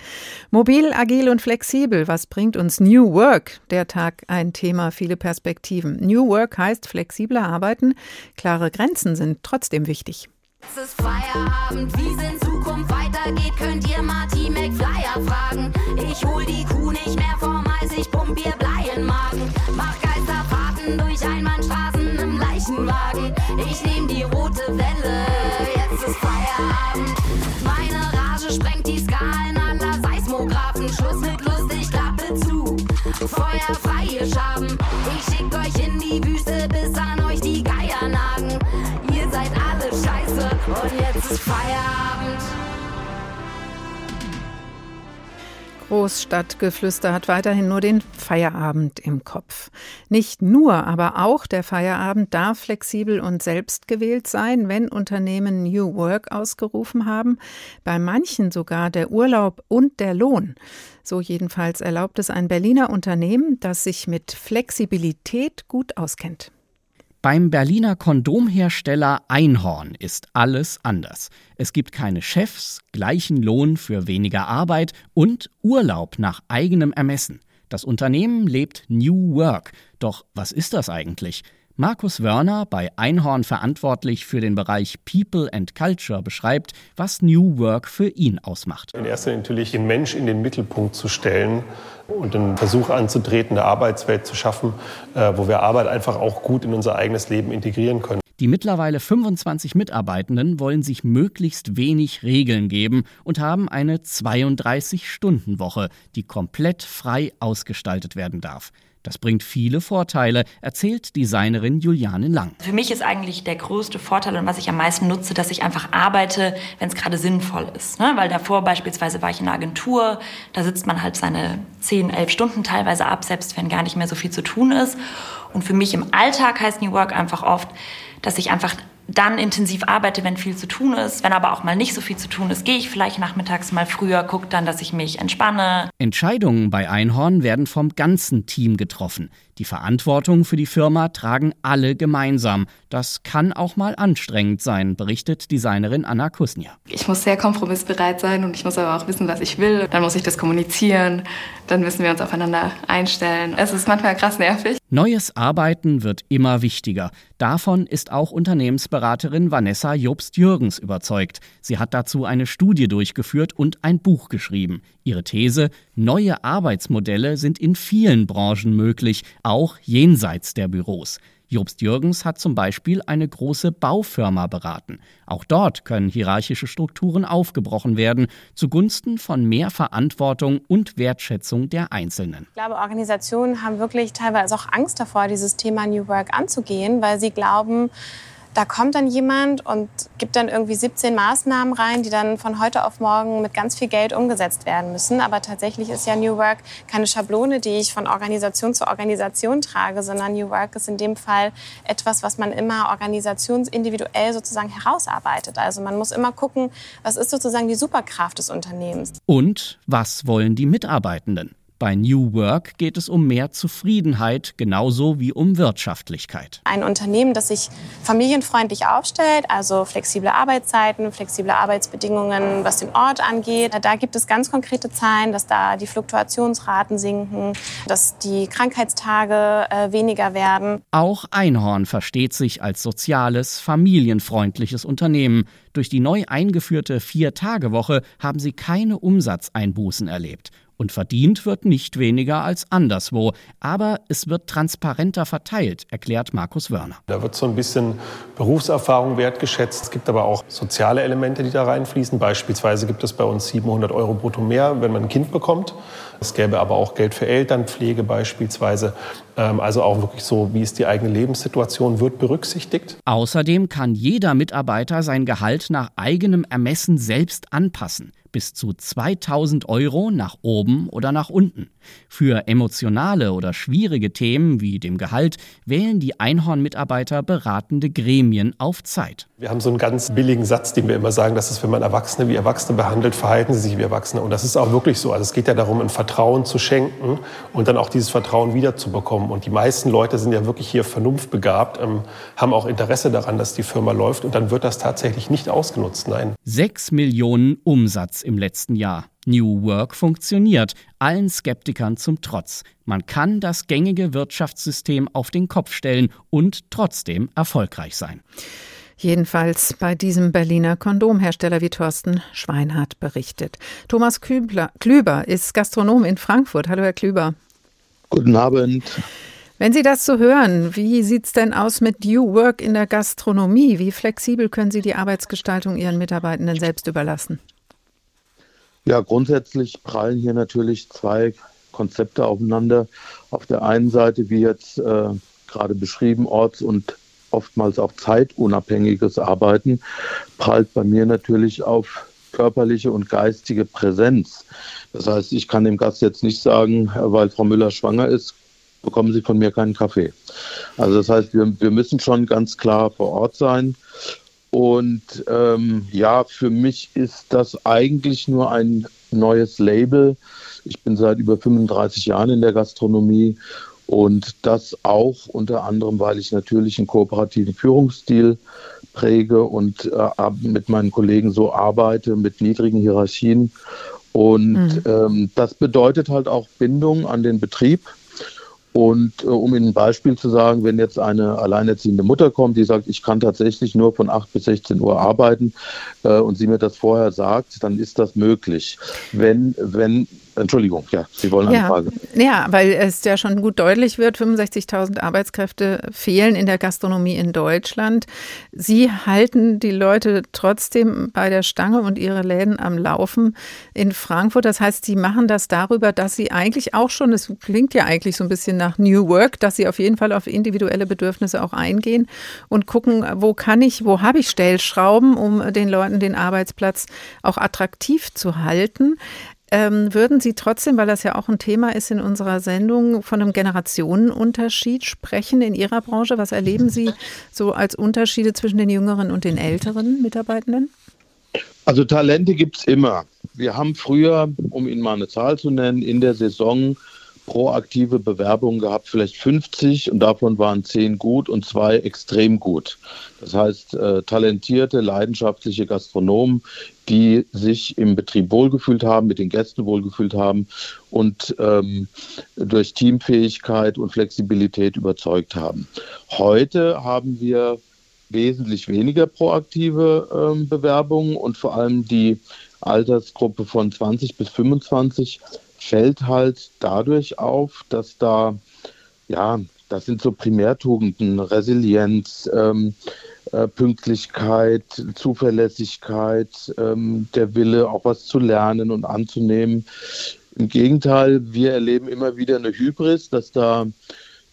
Mobil, agil und flexibel. Was bringt uns New Work? Der Tag ein Thema, viele Perspektiven. New Work heißt flexibler arbeiten. Klare Grenzen sind trotzdem wichtig. Es ist Feierabend, wie es in Zukunft weitergeht, könnt ihr Marty McFlyer fragen. Ich hol die Kuh nicht mehr vom Eis, ich pump ihr Blei in Magen. Mach Geisterfahrten durch Einbahnstraßen im Leichenwagen. Ich nehm die rote Welle, jetzt ist Feierabend. Meine Rage sprengt die Skalen aller Seismographen. Schluss mit lustig, Klappe zu. Feuer frei, ihr Schaben. Ich schick euch in die Wüste, bis an Großstadtgeflüster hat weiterhin nur den Feierabend im Kopf. Nicht nur, aber auch der Feierabend darf flexibel und selbstgewählt sein, wenn Unternehmen New Work ausgerufen haben. Bei manchen sogar der Urlaub und der Lohn. So jedenfalls erlaubt es ein Berliner Unternehmen, das sich mit Flexibilität gut auskennt. Beim Berliner Kondomhersteller Einhorn ist alles anders. Es gibt keine Chefs, gleichen Lohn für weniger Arbeit und Urlaub nach eigenem Ermessen. Das Unternehmen lebt New Work. Doch was ist das eigentlich? Markus Wörner, bei Einhorn verantwortlich für den Bereich People and Culture, beschreibt, was New Work für ihn ausmacht. In erster Linie natürlich den Mensch in den Mittelpunkt zu stellen und den Versuch anzutreten, eine Arbeitswelt zu schaffen, äh, wo wir Arbeit einfach auch gut in unser eigenes Leben integrieren können. Die mittlerweile 25 Mitarbeitenden wollen sich möglichst wenig Regeln geben und haben eine 32-Stunden-Woche, die komplett frei ausgestaltet werden darf. Das bringt viele Vorteile, erzählt Designerin Juliane Lang. Für mich ist eigentlich der größte Vorteil und was ich am meisten nutze, dass ich einfach arbeite, wenn es gerade sinnvoll ist. Ne? Weil davor beispielsweise war ich in einer Agentur, da sitzt man halt seine 10, 11 Stunden teilweise ab, selbst wenn gar nicht mehr so viel zu tun ist. Und für mich im Alltag heißt New Work einfach oft, dass ich einfach dann intensiv arbeite, wenn viel zu tun ist. Wenn aber auch mal nicht so viel zu tun ist, gehe ich vielleicht nachmittags mal früher, gucke dann, dass ich mich entspanne. Entscheidungen bei Einhorn werden vom ganzen Team getroffen. Die Verantwortung für die Firma tragen alle gemeinsam. Das kann auch mal anstrengend sein, berichtet Designerin Anna Kusnia. Ich muss sehr kompromissbereit sein und ich muss aber auch wissen, was ich will. Dann muss ich das kommunizieren. Dann müssen wir uns aufeinander einstellen. Es ist manchmal krass nervig. Neues Arbeiten wird immer wichtiger. Davon ist auch Unternehmensberaterin Vanessa Jobst-Jürgens überzeugt. Sie hat dazu eine Studie durchgeführt und ein Buch geschrieben. Ihre These, neue Arbeitsmodelle sind in vielen Branchen möglich, auch jenseits der Büros. Jobst Jürgens hat zum Beispiel eine große Baufirma beraten. Auch dort können hierarchische Strukturen aufgebrochen werden, zugunsten von mehr Verantwortung und Wertschätzung der Einzelnen. Ich glaube, Organisationen haben wirklich teilweise auch Angst davor, dieses Thema New Work anzugehen, weil sie glauben, da kommt dann jemand und gibt dann irgendwie 17 Maßnahmen rein, die dann von heute auf morgen mit ganz viel Geld umgesetzt werden müssen. Aber tatsächlich ist ja New Work keine Schablone, die ich von Organisation zu Organisation trage, sondern New Work ist in dem Fall etwas, was man immer organisationsindividuell sozusagen herausarbeitet. Also man muss immer gucken, was ist sozusagen die Superkraft des Unternehmens. Und was wollen die Mitarbeitenden? Bei New Work geht es um mehr Zufriedenheit, genauso wie um Wirtschaftlichkeit. Ein Unternehmen, das sich familienfreundlich aufstellt, also flexible Arbeitszeiten, flexible Arbeitsbedingungen, was den Ort angeht. Da gibt es ganz konkrete Zahlen, dass da die Fluktuationsraten sinken, dass die Krankheitstage äh, weniger werden. Auch Einhorn versteht sich als soziales, familienfreundliches Unternehmen. Durch die neu eingeführte Vier-Tage-Woche haben sie keine Umsatzeinbußen erlebt. Und verdient wird nicht weniger als anderswo. Aber es wird transparenter verteilt, erklärt Markus Wörner. Da wird so ein bisschen Berufserfahrung wertgeschätzt. Es gibt aber auch soziale Elemente, die da reinfließen. Beispielsweise gibt es bei uns 700 Euro brutto mehr, wenn man ein Kind bekommt. Es gäbe aber auch Geld für Elternpflege beispielsweise. Ähm, also auch wirklich so, wie ist die eigene Lebenssituation, wird berücksichtigt. Außerdem kann jeder Mitarbeiter sein Gehalt nach eigenem Ermessen selbst anpassen bis zu 2000 Euro nach oben oder nach unten. Für emotionale oder schwierige Themen wie dem Gehalt wählen die Einhorn-Mitarbeiter beratende Gremien auf Zeit. Wir haben so einen ganz billigen Satz, den wir immer sagen, das ist, wenn man Erwachsene wie Erwachsene behandelt, verhalten sie sich wie Erwachsene. Und das ist auch wirklich so. Also es geht ja darum, ein Vertrauen zu schenken und dann auch dieses Vertrauen wiederzubekommen. Und die meisten Leute sind ja wirklich hier vernunftbegabt, ähm, haben auch Interesse daran, dass die Firma läuft. Und dann wird das tatsächlich nicht ausgenutzt. Nein. Sechs Millionen Umsatz im letzten Jahr. New Work funktioniert, allen Skeptikern zum Trotz. Man kann das gängige Wirtschaftssystem auf den Kopf stellen und trotzdem erfolgreich sein. Jedenfalls bei diesem Berliner Kondomhersteller, wie Thorsten Schweinhardt berichtet. Thomas Klübler, Klüber ist Gastronom in Frankfurt. Hallo, Herr Klüber. Guten Abend. Wenn Sie das so hören, wie sieht es denn aus mit New Work in der Gastronomie? Wie flexibel können Sie die Arbeitsgestaltung Ihren Mitarbeitenden selbst überlassen? Ja, grundsätzlich prallen hier natürlich zwei Konzepte aufeinander. Auf der einen Seite, wie jetzt äh, gerade beschrieben, orts- und oftmals auch zeitunabhängiges Arbeiten, prallt bei mir natürlich auf körperliche und geistige Präsenz. Das heißt, ich kann dem Gast jetzt nicht sagen, weil Frau Müller schwanger ist, bekommen Sie von mir keinen Kaffee. Also das heißt, wir, wir müssen schon ganz klar vor Ort sein. Und ähm, ja, für mich ist das eigentlich nur ein neues Label. Ich bin seit über 35 Jahren in der Gastronomie und das auch unter anderem, weil ich natürlich einen kooperativen Führungsstil präge und äh, mit meinen Kollegen so arbeite, mit niedrigen Hierarchien. Und mhm. ähm, das bedeutet halt auch Bindung an den Betrieb. Und äh, um Ihnen ein Beispiel zu sagen, wenn jetzt eine alleinerziehende Mutter kommt, die sagt, ich kann tatsächlich nur von 8 bis 16 Uhr arbeiten äh, und sie mir das vorher sagt, dann ist das möglich. Wenn, wenn Entschuldigung, ja, Sie wollen eine ja. Frage. Ja, weil es ja schon gut deutlich wird, 65.000 Arbeitskräfte fehlen in der Gastronomie in Deutschland. Sie halten die Leute trotzdem bei der Stange und ihre Läden am Laufen in Frankfurt. Das heißt, Sie machen das darüber, dass Sie eigentlich auch schon, es klingt ja eigentlich so ein bisschen nach New Work, dass Sie auf jeden Fall auf individuelle Bedürfnisse auch eingehen und gucken, wo kann ich, wo habe ich Stellschrauben, um den Leuten den Arbeitsplatz auch attraktiv zu halten. Ähm, würden Sie trotzdem, weil das ja auch ein Thema ist in unserer Sendung, von einem Generationenunterschied sprechen in Ihrer Branche? Was erleben Sie so als Unterschiede zwischen den jüngeren und den älteren Mitarbeitenden? Also Talente gibt es immer. Wir haben früher, um Ihnen mal eine Zahl zu nennen, in der Saison proaktive Bewerbungen gehabt, vielleicht 50 und davon waren 10 gut und zwei extrem gut. Das heißt, äh, talentierte, leidenschaftliche Gastronomen, die sich im Betrieb wohlgefühlt haben, mit den Gästen wohlgefühlt haben und ähm, durch Teamfähigkeit und Flexibilität überzeugt haben. Heute haben wir wesentlich weniger proaktive ähm, Bewerbungen und vor allem die Altersgruppe von 20 bis 25 fällt halt dadurch auf, dass da, ja, das sind so Primärtugenden, Resilienz, ähm, äh, Pünktlichkeit, Zuverlässigkeit, ähm, der Wille, auch was zu lernen und anzunehmen. Im Gegenteil, wir erleben immer wieder eine Hybris, dass da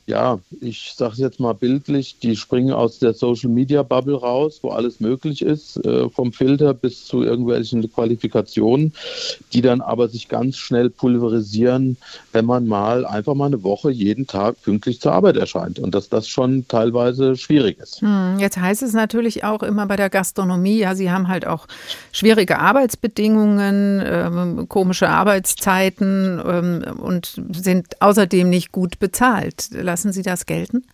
ja, ich sage es jetzt mal bildlich, die springen aus der Social-Media-Bubble raus, wo alles möglich ist, äh, vom Filter bis zu irgendwelchen Qualifikationen, die dann aber sich ganz schnell pulverisieren, wenn man mal einfach mal eine Woche jeden Tag pünktlich zur Arbeit erscheint und dass das schon teilweise schwierig ist. Hm, jetzt heißt es natürlich auch immer bei der Gastronomie, ja, sie haben halt auch schwierige Arbeitsbedingungen, ähm, komische Arbeitszeiten ähm, und sind außerdem nicht gut bezahlt. Lassen Sie das gelten?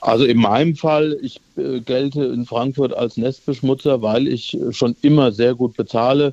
Also in meinem Fall, ich äh, gelte in Frankfurt als Nestbeschmutzer, weil ich schon immer sehr gut bezahle.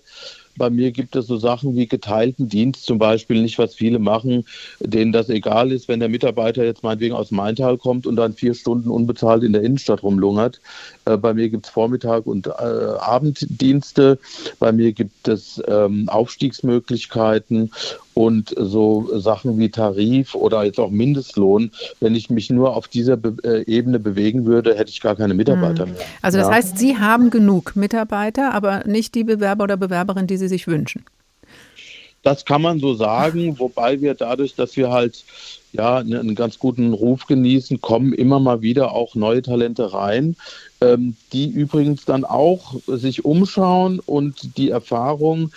Bei mir gibt es so Sachen wie geteilten Dienst zum Beispiel, nicht was viele machen, denen das egal ist, wenn der Mitarbeiter jetzt meinetwegen aus Maintal kommt und dann vier Stunden unbezahlt in der Innenstadt rumlungert. Äh, bei mir gibt es Vormittag und äh, Abenddienste. Bei mir gibt es ähm, Aufstiegsmöglichkeiten und so Sachen wie Tarif oder jetzt auch Mindestlohn. Wenn ich mich nur auf dieser Be äh, Ebene bewegen würde, hätte ich gar keine Mitarbeiter hm. mehr. Also das ja. heißt, Sie haben genug Mitarbeiter, aber nicht die Bewerber oder Bewerberin, die Sie sich wünschen. Das kann man so sagen, wobei wir dadurch, dass wir halt ja einen ganz guten Ruf genießen, kommen immer mal wieder auch neue Talente rein, ähm, die übrigens dann auch sich umschauen und die Erfahrung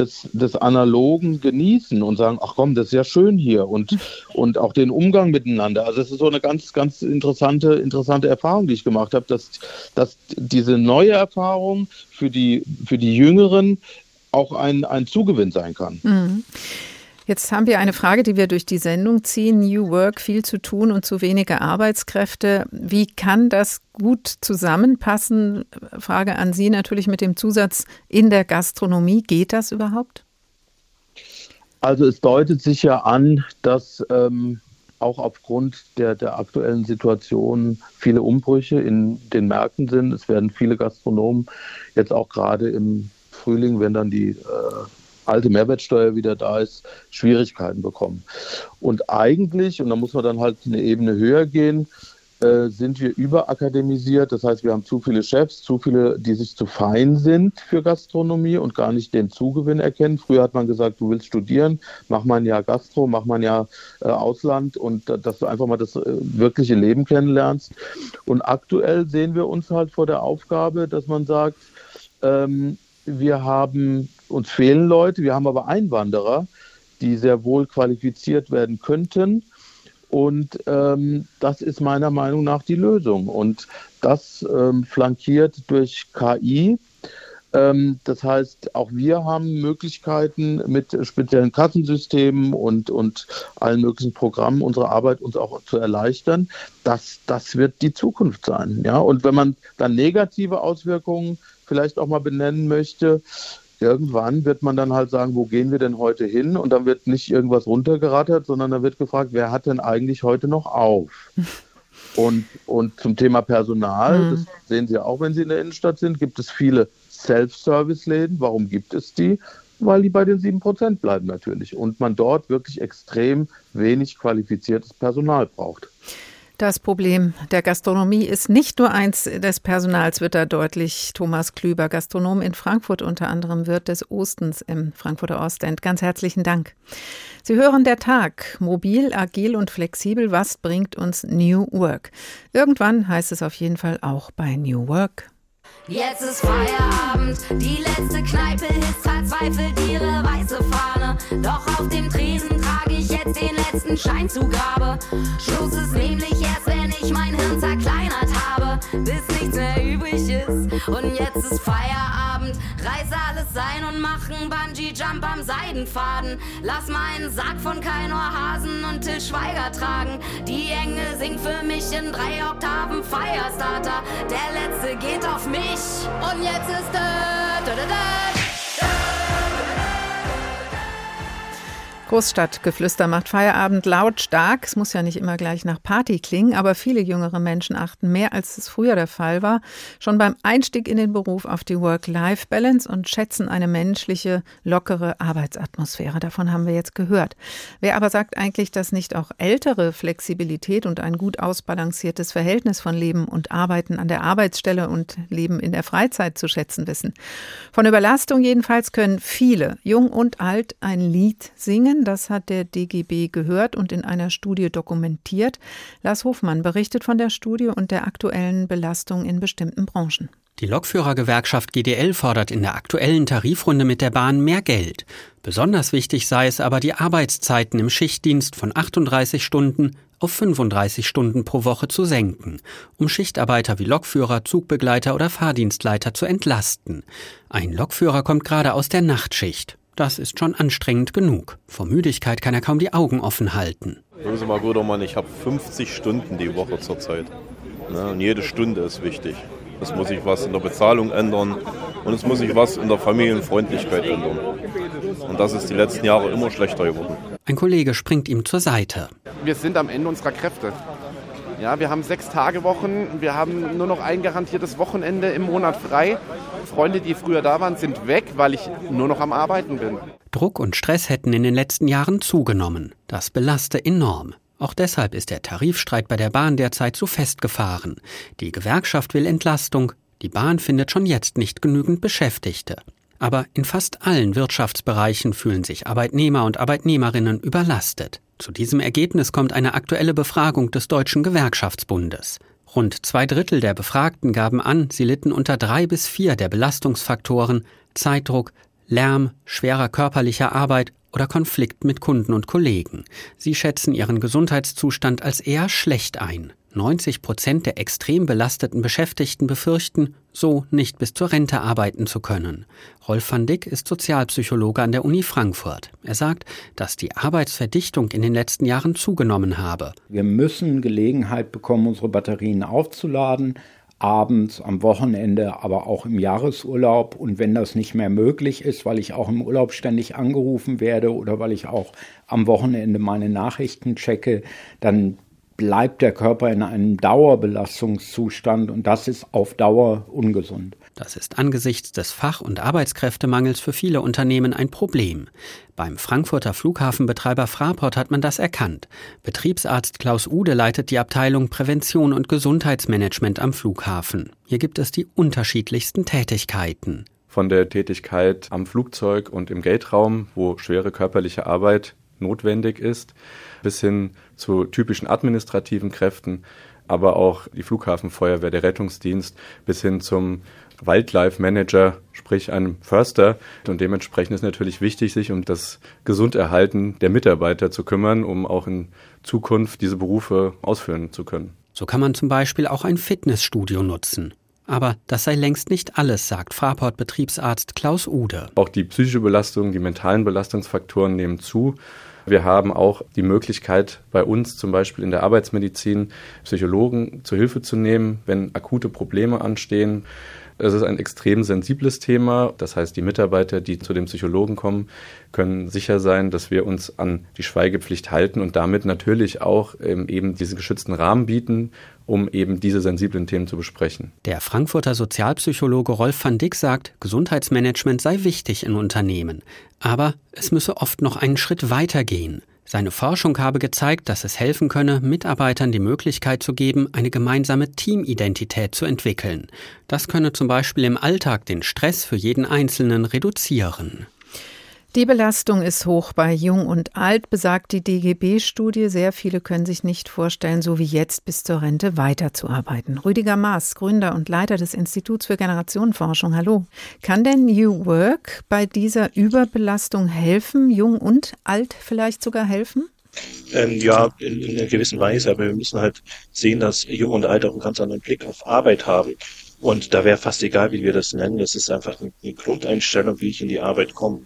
des, des Analogen genießen und sagen, ach komm, das ist ja schön hier und, und auch den Umgang miteinander. Also es ist so eine ganz, ganz interessante, interessante Erfahrung, die ich gemacht habe, dass, dass diese neue Erfahrung für die, für die Jüngeren auch ein, ein Zugewinn sein kann. Mhm. Jetzt haben wir eine Frage, die wir durch die Sendung ziehen. New Work, viel zu tun und zu wenige Arbeitskräfte. Wie kann das gut zusammenpassen? Frage an Sie natürlich mit dem Zusatz in der Gastronomie. Geht das überhaupt? Also es deutet sich ja an, dass ähm, auch aufgrund der, der aktuellen Situation viele Umbrüche in den Märkten sind. Es werden viele Gastronomen jetzt auch gerade im Frühling, wenn dann die äh, alte Mehrwertsteuer wieder da ist, Schwierigkeiten bekommen. Und eigentlich, und da muss man dann halt eine Ebene höher gehen, äh, sind wir überakademisiert. Das heißt, wir haben zu viele Chefs, zu viele, die sich zu fein sind für Gastronomie und gar nicht den Zugewinn erkennen. Früher hat man gesagt, du willst studieren, mach mal ein Jahr Gastro, mach mal ein Jahr äh, Ausland und dass du einfach mal das äh, wirkliche Leben kennenlernst. Und aktuell sehen wir uns halt vor der Aufgabe, dass man sagt, ähm, wir haben, uns fehlen Leute, wir haben aber Einwanderer, die sehr wohl qualifiziert werden könnten und ähm, das ist meiner Meinung nach die Lösung. Und das ähm, flankiert durch KI. Ähm, das heißt, auch wir haben Möglichkeiten mit speziellen Kassensystemen und, und allen möglichen Programmen unsere Arbeit uns auch zu erleichtern. Das, das wird die Zukunft sein. Ja? Und wenn man dann negative Auswirkungen vielleicht auch mal benennen möchte, irgendwann wird man dann halt sagen, wo gehen wir denn heute hin? Und dann wird nicht irgendwas runtergerattert, sondern dann wird gefragt, wer hat denn eigentlich heute noch auf? Und, und zum Thema Personal, mhm. das sehen Sie auch, wenn Sie in der Innenstadt sind, gibt es viele Self-Service-Läden. Warum gibt es die? Weil die bei den 7% bleiben natürlich. Und man dort wirklich extrem wenig qualifiziertes Personal braucht. Das Problem der Gastronomie ist nicht nur eins des Personals, wird da deutlich. Thomas Klüber, Gastronom in Frankfurt, unter anderem Wirt des Ostens im Frankfurter Ostend. Ganz herzlichen Dank. Sie hören der Tag. Mobil, agil und flexibel. Was bringt uns New Work? Irgendwann heißt es auf jeden Fall auch bei New Work. Jetzt ist Feierabend, die letzte Kneipe ist verzweifelt ihre weiße Fahne. Doch auf dem Tresen trage ich jetzt den letzten Scheinzugabe. Schluss ist nämlich erst, wenn ich mein Hirn zerkleinert habe, bis nichts mehr übrig ist. Und jetzt ist Feierabend, reiß alles sein und machen Bungee-Jump am Seidenfaden. Lass meinen Sack von Kainor Hasen und Till Schweiger tragen. Die Engel singt für mich in drei Oktaven Firestarter. Der letzte geht auf mich und jetzt ist da. Großstadtgeflüster macht Feierabend lautstark. Es muss ja nicht immer gleich nach Party klingen, aber viele jüngere Menschen achten mehr als es früher der Fall war, schon beim Einstieg in den Beruf auf die Work-Life-Balance und schätzen eine menschliche, lockere Arbeitsatmosphäre. Davon haben wir jetzt gehört. Wer aber sagt eigentlich, dass nicht auch ältere Flexibilität und ein gut ausbalanciertes Verhältnis von Leben und Arbeiten an der Arbeitsstelle und Leben in der Freizeit zu schätzen wissen? Von Überlastung jedenfalls können viele, jung und alt, ein Lied singen das hat der DGB gehört und in einer Studie dokumentiert. Lars Hofmann berichtet von der Studie und der aktuellen Belastung in bestimmten Branchen. Die Lokführergewerkschaft GDL fordert in der aktuellen Tarifrunde mit der Bahn mehr Geld. Besonders wichtig sei es aber, die Arbeitszeiten im Schichtdienst von 38 Stunden auf 35 Stunden pro Woche zu senken, um Schichtarbeiter wie Lokführer, Zugbegleiter oder Fahrdienstleiter zu entlasten. Ein Lokführer kommt gerade aus der Nachtschicht. Das ist schon anstrengend genug. Vor Müdigkeit kann er kaum die Augen offen halten. Hören Sie mal, guter Mann, ich habe 50 Stunden die Woche zurzeit. Ne? Und jede Stunde ist wichtig. Es muss sich was in der Bezahlung ändern und es muss sich was in der Familienfreundlichkeit ändern. Und das ist die letzten Jahre immer schlechter geworden. Ein Kollege springt ihm zur Seite. Wir sind am Ende unserer Kräfte. Ja, wir haben sechs Tage Wochen, wir haben nur noch ein garantiertes Wochenende im Monat frei. Freunde, die früher da waren, sind weg, weil ich nur noch am Arbeiten bin. Druck und Stress hätten in den letzten Jahren zugenommen. Das belaste enorm. Auch deshalb ist der Tarifstreit bei der Bahn derzeit so festgefahren. Die Gewerkschaft will Entlastung, die Bahn findet schon jetzt nicht genügend Beschäftigte. Aber in fast allen Wirtschaftsbereichen fühlen sich Arbeitnehmer und Arbeitnehmerinnen überlastet. Zu diesem Ergebnis kommt eine aktuelle Befragung des Deutschen Gewerkschaftsbundes. Rund zwei Drittel der Befragten gaben an, sie litten unter drei bis vier der Belastungsfaktoren Zeitdruck, Lärm, schwerer körperlicher Arbeit oder Konflikt mit Kunden und Kollegen. Sie schätzen ihren Gesundheitszustand als eher schlecht ein. 90 Prozent der extrem belasteten Beschäftigten befürchten, so nicht bis zur Rente arbeiten zu können. Rolf van Dick ist Sozialpsychologe an der Uni Frankfurt. Er sagt, dass die Arbeitsverdichtung in den letzten Jahren zugenommen habe. Wir müssen Gelegenheit bekommen, unsere Batterien aufzuladen, abends, am Wochenende, aber auch im Jahresurlaub. Und wenn das nicht mehr möglich ist, weil ich auch im Urlaub ständig angerufen werde oder weil ich auch am Wochenende meine Nachrichten checke, dann bleibt der Körper in einem Dauerbelastungszustand und das ist auf Dauer ungesund. Das ist angesichts des Fach- und Arbeitskräftemangels für viele Unternehmen ein Problem. Beim Frankfurter Flughafenbetreiber Fraport hat man das erkannt. Betriebsarzt Klaus Ude leitet die Abteilung Prävention und Gesundheitsmanagement am Flughafen. Hier gibt es die unterschiedlichsten Tätigkeiten. Von der Tätigkeit am Flugzeug und im Gatraum, wo schwere körperliche Arbeit notwendig ist, bis hin zu typischen administrativen Kräften, aber auch die Flughafenfeuerwehr, der Rettungsdienst bis hin zum Wildlife Manager, sprich einem Förster. Und dementsprechend ist natürlich wichtig, sich um das Gesunderhalten der Mitarbeiter zu kümmern, um auch in Zukunft diese Berufe ausführen zu können. So kann man zum Beispiel auch ein Fitnessstudio nutzen. Aber das sei längst nicht alles, sagt Fraport-Betriebsarzt Klaus Ude. Auch die psychische Belastung, die mentalen Belastungsfaktoren nehmen zu. Wir haben auch die Möglichkeit, bei uns zum Beispiel in der Arbeitsmedizin Psychologen zur Hilfe zu nehmen, wenn akute Probleme anstehen. Es ist ein extrem sensibles Thema. Das heißt, die Mitarbeiter, die zu dem Psychologen kommen, können sicher sein, dass wir uns an die Schweigepflicht halten und damit natürlich auch ähm, eben diesen geschützten Rahmen bieten, um eben diese sensiblen Themen zu besprechen. Der Frankfurter Sozialpsychologe Rolf van Dick sagt, Gesundheitsmanagement sei wichtig in Unternehmen. Aber es müsse oft noch einen Schritt weiter gehen. Seine Forschung habe gezeigt, dass es helfen könne, Mitarbeitern die Möglichkeit zu geben, eine gemeinsame Teamidentität zu entwickeln. Das könne zum Beispiel im Alltag den Stress für jeden Einzelnen reduzieren. Die Belastung ist hoch bei Jung und Alt, besagt die DGB-Studie. Sehr viele können sich nicht vorstellen, so wie jetzt bis zur Rente weiterzuarbeiten. Rüdiger Maas, Gründer und Leiter des Instituts für Generationenforschung. Hallo. Kann denn New Work bei dieser Überbelastung helfen? Jung und Alt vielleicht sogar helfen? Ähm, ja, in, in, einer gewissen Weise, aber wir müssen halt sehen, dass Jung und Alt auch einen ganz anderen Blick auf Arbeit haben. Und da wäre fast egal, wie wir das nennen. Das ist einfach eine Grundeinstellung, wie ich in die Arbeit komme.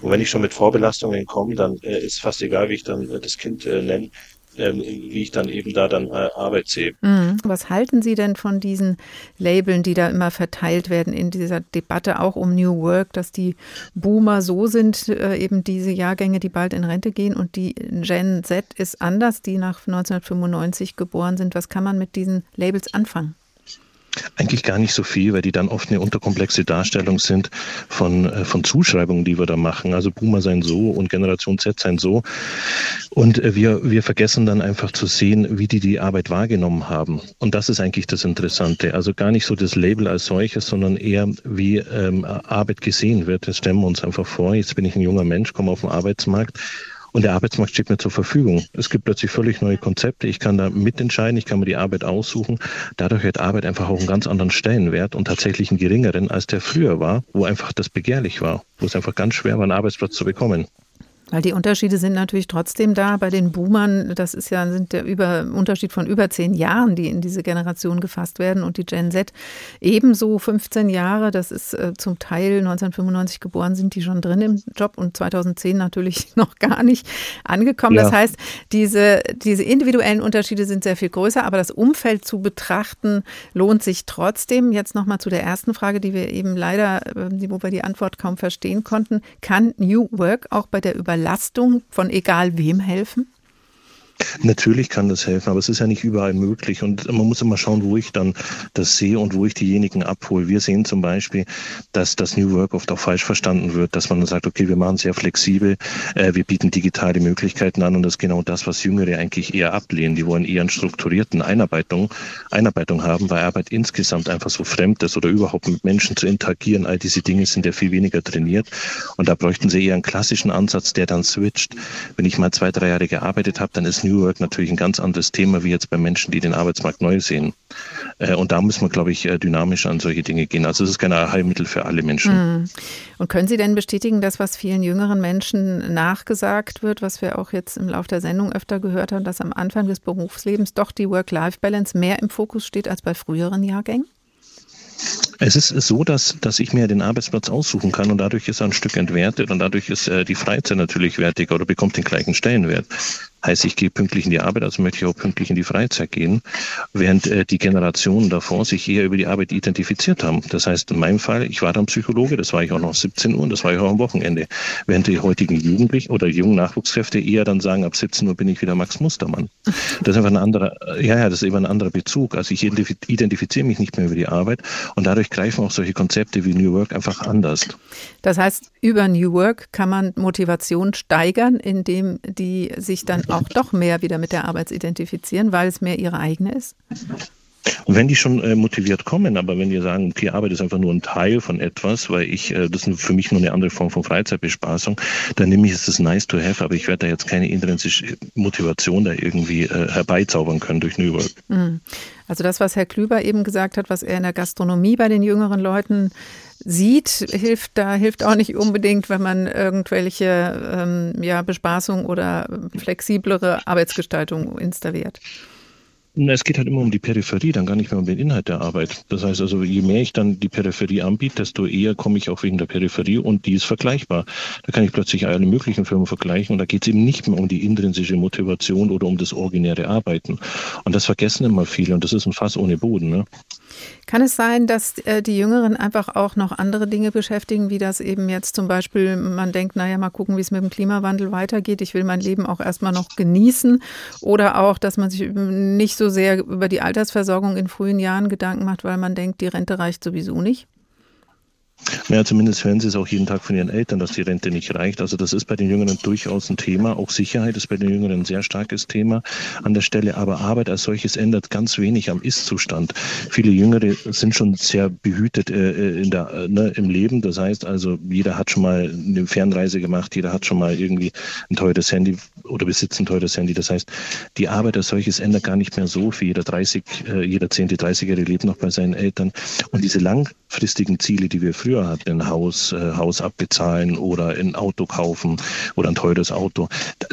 Und wenn ich schon mit Vorbelastungen komme, dann äh, ist fast egal, wie ich dann äh, das Kind äh, nenne, ähm, wie ich dann eben da dann äh, Arbeit sehe. Mhm. Was halten Sie denn von diesen Labeln, die da immer verteilt werden in dieser Debatte auch um New Work, dass die Boomer so sind, äh, eben diese Jahrgänge, die bald in Rente gehen und die Gen Z ist anders, die nach 1995 geboren sind. Was kann man mit diesen Labels anfangen? Eigentlich gar nicht so viel, weil die dann oft eine unterkomplexe Darstellung sind von, äh, von Zuschreibungen, die wir da machen. Also Boomer sein so und Generation Z sein so. Und äh, wir, wir vergessen dann einfach zu sehen, wie die die Arbeit wahrgenommen haben. Und das ist eigentlich das Interessante. Also gar nicht so das Label als solches, sondern eher, wie ähm, Arbeit gesehen wird. Das stellen wir uns einfach vor. Jetzt bin ich ein junger Mensch, komme auf den Arbeitsmarkt und der Arbeitsmarkt steht mir zur Verfügung. Es gibt plötzlich völlig neue Konzepte. Ich kann da mitentscheiden, ich kann mir die Arbeit aussuchen. Dadurch hat Arbeit einfach auch einen ganz anderen Stellenwert und tatsächlich einen geringeren, als der früher war, wo einfach das begehrlich war, wo es einfach ganz schwer war, einen Arbeitsplatz zu bekommen. Weil die Unterschiede sind natürlich trotzdem da. Bei den Boomern, das ist ja sind der über, Unterschied von über zehn Jahren, die in diese Generation gefasst werden. Und die Gen Z ebenso 15 Jahre. Das ist äh, zum Teil 1995 geboren, sind die schon drin im Job und 2010 natürlich noch gar nicht angekommen. Ja. Das heißt, diese, diese individuellen Unterschiede sind sehr viel größer, aber das Umfeld zu betrachten lohnt sich trotzdem. Jetzt nochmal zu der ersten Frage, die wir eben leider, äh, wo wir die Antwort kaum verstehen konnten. Kann New Work auch bei der Überlegung Überlastung von egal wem helfen? Natürlich kann das helfen, aber es ist ja nicht überall möglich. Und man muss immer schauen, wo ich dann das sehe und wo ich diejenigen abhole. Wir sehen zum Beispiel, dass das New Work oft auch falsch verstanden wird, dass man dann sagt, okay, wir machen sehr flexibel, äh, wir bieten digitale Möglichkeiten an und das ist genau das, was Jüngere eigentlich eher ablehnen. Die wollen eher einen strukturierten Einarbeitung, Einarbeitung haben, weil Arbeit insgesamt einfach so fremd ist oder überhaupt mit Menschen zu interagieren. All diese Dinge sind ja viel weniger trainiert. Und da bräuchten sie eher einen klassischen Ansatz, der dann switcht. Wenn ich mal zwei, drei Jahre gearbeitet habe, dann ist New Work natürlich ein ganz anderes Thema wie jetzt bei Menschen, die den Arbeitsmarkt neu sehen. Äh, und da muss man, glaube ich, äh, dynamisch an solche Dinge gehen. Also es ist kein Heilmittel für alle Menschen. Hm. Und können Sie denn bestätigen, dass was vielen jüngeren Menschen nachgesagt wird, was wir auch jetzt im Laufe der Sendung öfter gehört haben, dass am Anfang des Berufslebens doch die Work-Life-Balance mehr im Fokus steht als bei früheren Jahrgängen? Es ist so, dass, dass ich mir den Arbeitsplatz aussuchen kann und dadurch ist er ein Stück entwertet und dadurch ist äh, die Freizeit natürlich wertiger oder bekommt den gleichen Stellenwert. Heißt, ich gehe pünktlich in die Arbeit, also möchte ich auch pünktlich in die Freizeit gehen, während äh, die Generationen davor sich eher über die Arbeit identifiziert haben. Das heißt, in meinem Fall, ich war dann Psychologe, das war ich auch noch 17 Uhr und das war ich auch am Wochenende. Während die heutigen Jugendlichen oder jungen Nachwuchskräfte eher dann sagen, ab 17 Uhr bin ich wieder Max Mustermann. Das ist einfach ein anderer, ja, ja, das ist eben ein anderer Bezug. Also ich identifiziere mich nicht mehr über die Arbeit und dadurch greifen auch solche Konzepte wie New Work einfach anders. Das heißt, über New Work kann man Motivation steigern, indem die sich dann auch doch mehr wieder mit der Arbeit identifizieren, weil es mehr ihre eigene ist? Und wenn die schon äh, motiviert kommen, aber wenn die sagen, okay, Arbeit ist einfach nur ein Teil von etwas, weil ich, äh, das ist für mich nur eine andere Form von Freizeitbespaßung, dann nehme ich es das nice to have, aber ich werde da jetzt keine intrinsische Motivation da irgendwie äh, herbeizaubern können durch New Work. Mhm. Also das, was Herr Klüber eben gesagt hat, was er in der Gastronomie bei den jüngeren Leuten sieht, hilft da hilft auch nicht unbedingt, wenn man irgendwelche ähm, ja, Bespaßung oder flexiblere Arbeitsgestaltung installiert. Es geht halt immer um die Peripherie, dann gar nicht mehr um den Inhalt der Arbeit. Das heißt also, je mehr ich dann die Peripherie anbiete, desto eher komme ich auch wegen der Peripherie und die ist vergleichbar. Da kann ich plötzlich alle möglichen Firmen vergleichen und da geht es eben nicht mehr um die intrinsische Motivation oder um das originäre Arbeiten. Und das vergessen immer viele und das ist ein Fass ohne Boden. Ne? Kann es sein, dass äh, die Jüngeren einfach auch noch andere Dinge beschäftigen, wie das eben jetzt zum Beispiel, man denkt, naja, mal gucken, wie es mit dem Klimawandel weitergeht. Ich will mein Leben auch erstmal noch genießen. Oder auch, dass man sich nicht so sehr über die Altersversorgung in frühen Jahren Gedanken macht, weil man denkt, die Rente reicht sowieso nicht? Ja, zumindest hören sie es auch jeden Tag von ihren Eltern, dass die Rente nicht reicht. Also das ist bei den Jüngeren durchaus ein Thema. Auch Sicherheit ist bei den Jüngeren ein sehr starkes Thema an der Stelle. Aber Arbeit als solches ändert ganz wenig am Ist-Zustand. Viele Jüngere sind schon sehr behütet äh, äh der, äh, ne, im Leben. Das heißt also, jeder hat schon mal eine Fernreise gemacht, jeder hat schon mal irgendwie ein teures Handy oder besitzt ein teures Handy. Das heißt, die Arbeit als solches ändert gar nicht mehr so viel. Jeder 30, äh, jeder 10., 30-Jährige lebt noch bei seinen Eltern. Und diese langfristigen Ziele, die wir früher früher hatten, ein Haus, äh, Haus abbezahlen oder ein Auto kaufen oder ein teures Auto.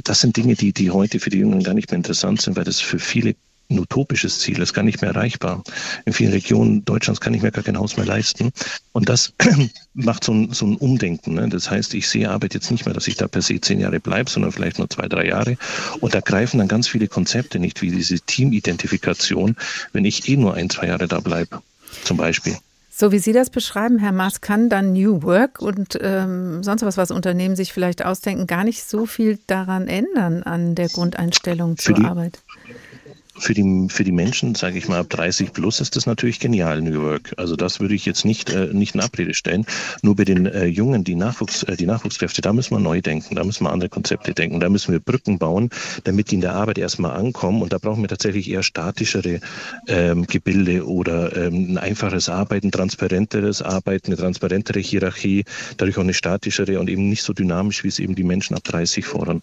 Das sind Dinge, die, die heute für die Jüngeren gar nicht mehr interessant sind, weil das für viele ein utopisches Ziel ist, gar nicht mehr erreichbar. In vielen Regionen Deutschlands kann ich mir gar kein Haus mehr leisten. Und das macht so ein, so ein Umdenken. Ne? Das heißt, ich sehe Arbeit jetzt nicht mehr, dass ich da per se zehn Jahre bleibe, sondern vielleicht nur zwei, drei Jahre. Und da greifen dann ganz viele Konzepte nicht, wie diese Teamidentifikation, wenn ich eh nur ein, zwei Jahre da bleibe, zum Beispiel. So wie Sie das beschreiben, Herr Maas, kann dann New Work und ähm, sonst was, was Unternehmen sich vielleicht ausdenken, gar nicht so viel daran ändern an der Grundeinstellung zur Arbeit für die, für die Menschen, sage ich mal, ab 30 plus ist das natürlich genial, New Work. Also das würde ich jetzt nicht, äh, nicht in Abrede stellen. Nur bei den äh, Jungen, die, Nachwuchs, äh, die Nachwuchskräfte, da müssen wir neu denken, da müssen wir andere Konzepte denken, da müssen wir Brücken bauen, damit die in der Arbeit erstmal ankommen. Und da brauchen wir tatsächlich eher statischere ähm, Gebilde oder ähm, ein einfaches Arbeiten, transparenteres Arbeiten, eine transparentere Hierarchie, dadurch auch eine statischere und eben nicht so dynamisch, wie es eben die Menschen ab 30 fordern.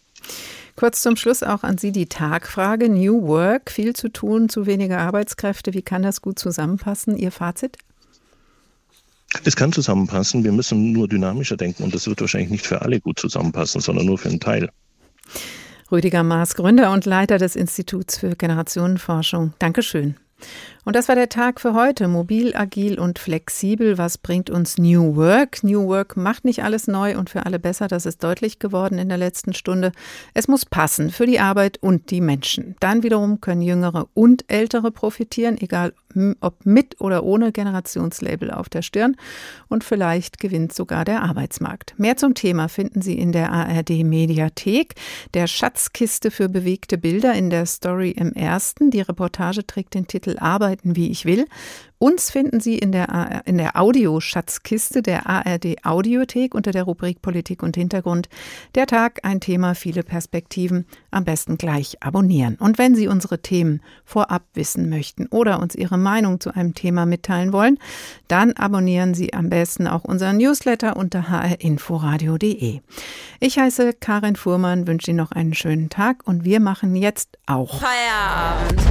Kurz zum Schluss auch an Sie die Tagfrage. New Work, viel zu tun, zu wenige Arbeitskräfte. Wie kann das gut zusammenpassen? Ihr Fazit? Das kann zusammenpassen. Wir müssen nur dynamischer denken und das wird wahrscheinlich nicht für alle gut zusammenpassen, sondern nur für einen Teil. Rüdiger Maas, Gründer und Leiter des Instituts für Generationenforschung. Dankeschön. Und das war der Tag für heute. Mobil, agil und flexibel. Was bringt uns New Work? New Work macht nicht alles neu und für alle besser. Das ist deutlich geworden in der letzten Stunde. Es muss passen für die Arbeit und die Menschen. Dann wiederum können Jüngere und Ältere profitieren, egal ob mit oder ohne Generationslabel auf der Stirn. Und vielleicht gewinnt sogar der Arbeitsmarkt. Mehr zum Thema finden Sie in der ARD Mediathek, der Schatzkiste für bewegte Bilder in der Story im ersten. Die Reportage trägt den Titel Arbeit arbeiten, wie ich will. Uns finden Sie in der, in der Audioschatzkiste der ARD Audiothek unter der Rubrik Politik und Hintergrund. Der Tag, ein Thema, viele Perspektiven. Am besten gleich abonnieren. Und wenn Sie unsere Themen vorab wissen möchten oder uns Ihre Meinung zu einem Thema mitteilen wollen, dann abonnieren Sie am besten auch unseren Newsletter unter hrinforadio.de. Ich heiße Karin Fuhrmann, wünsche Ihnen noch einen schönen Tag und wir machen jetzt auch Feierabend.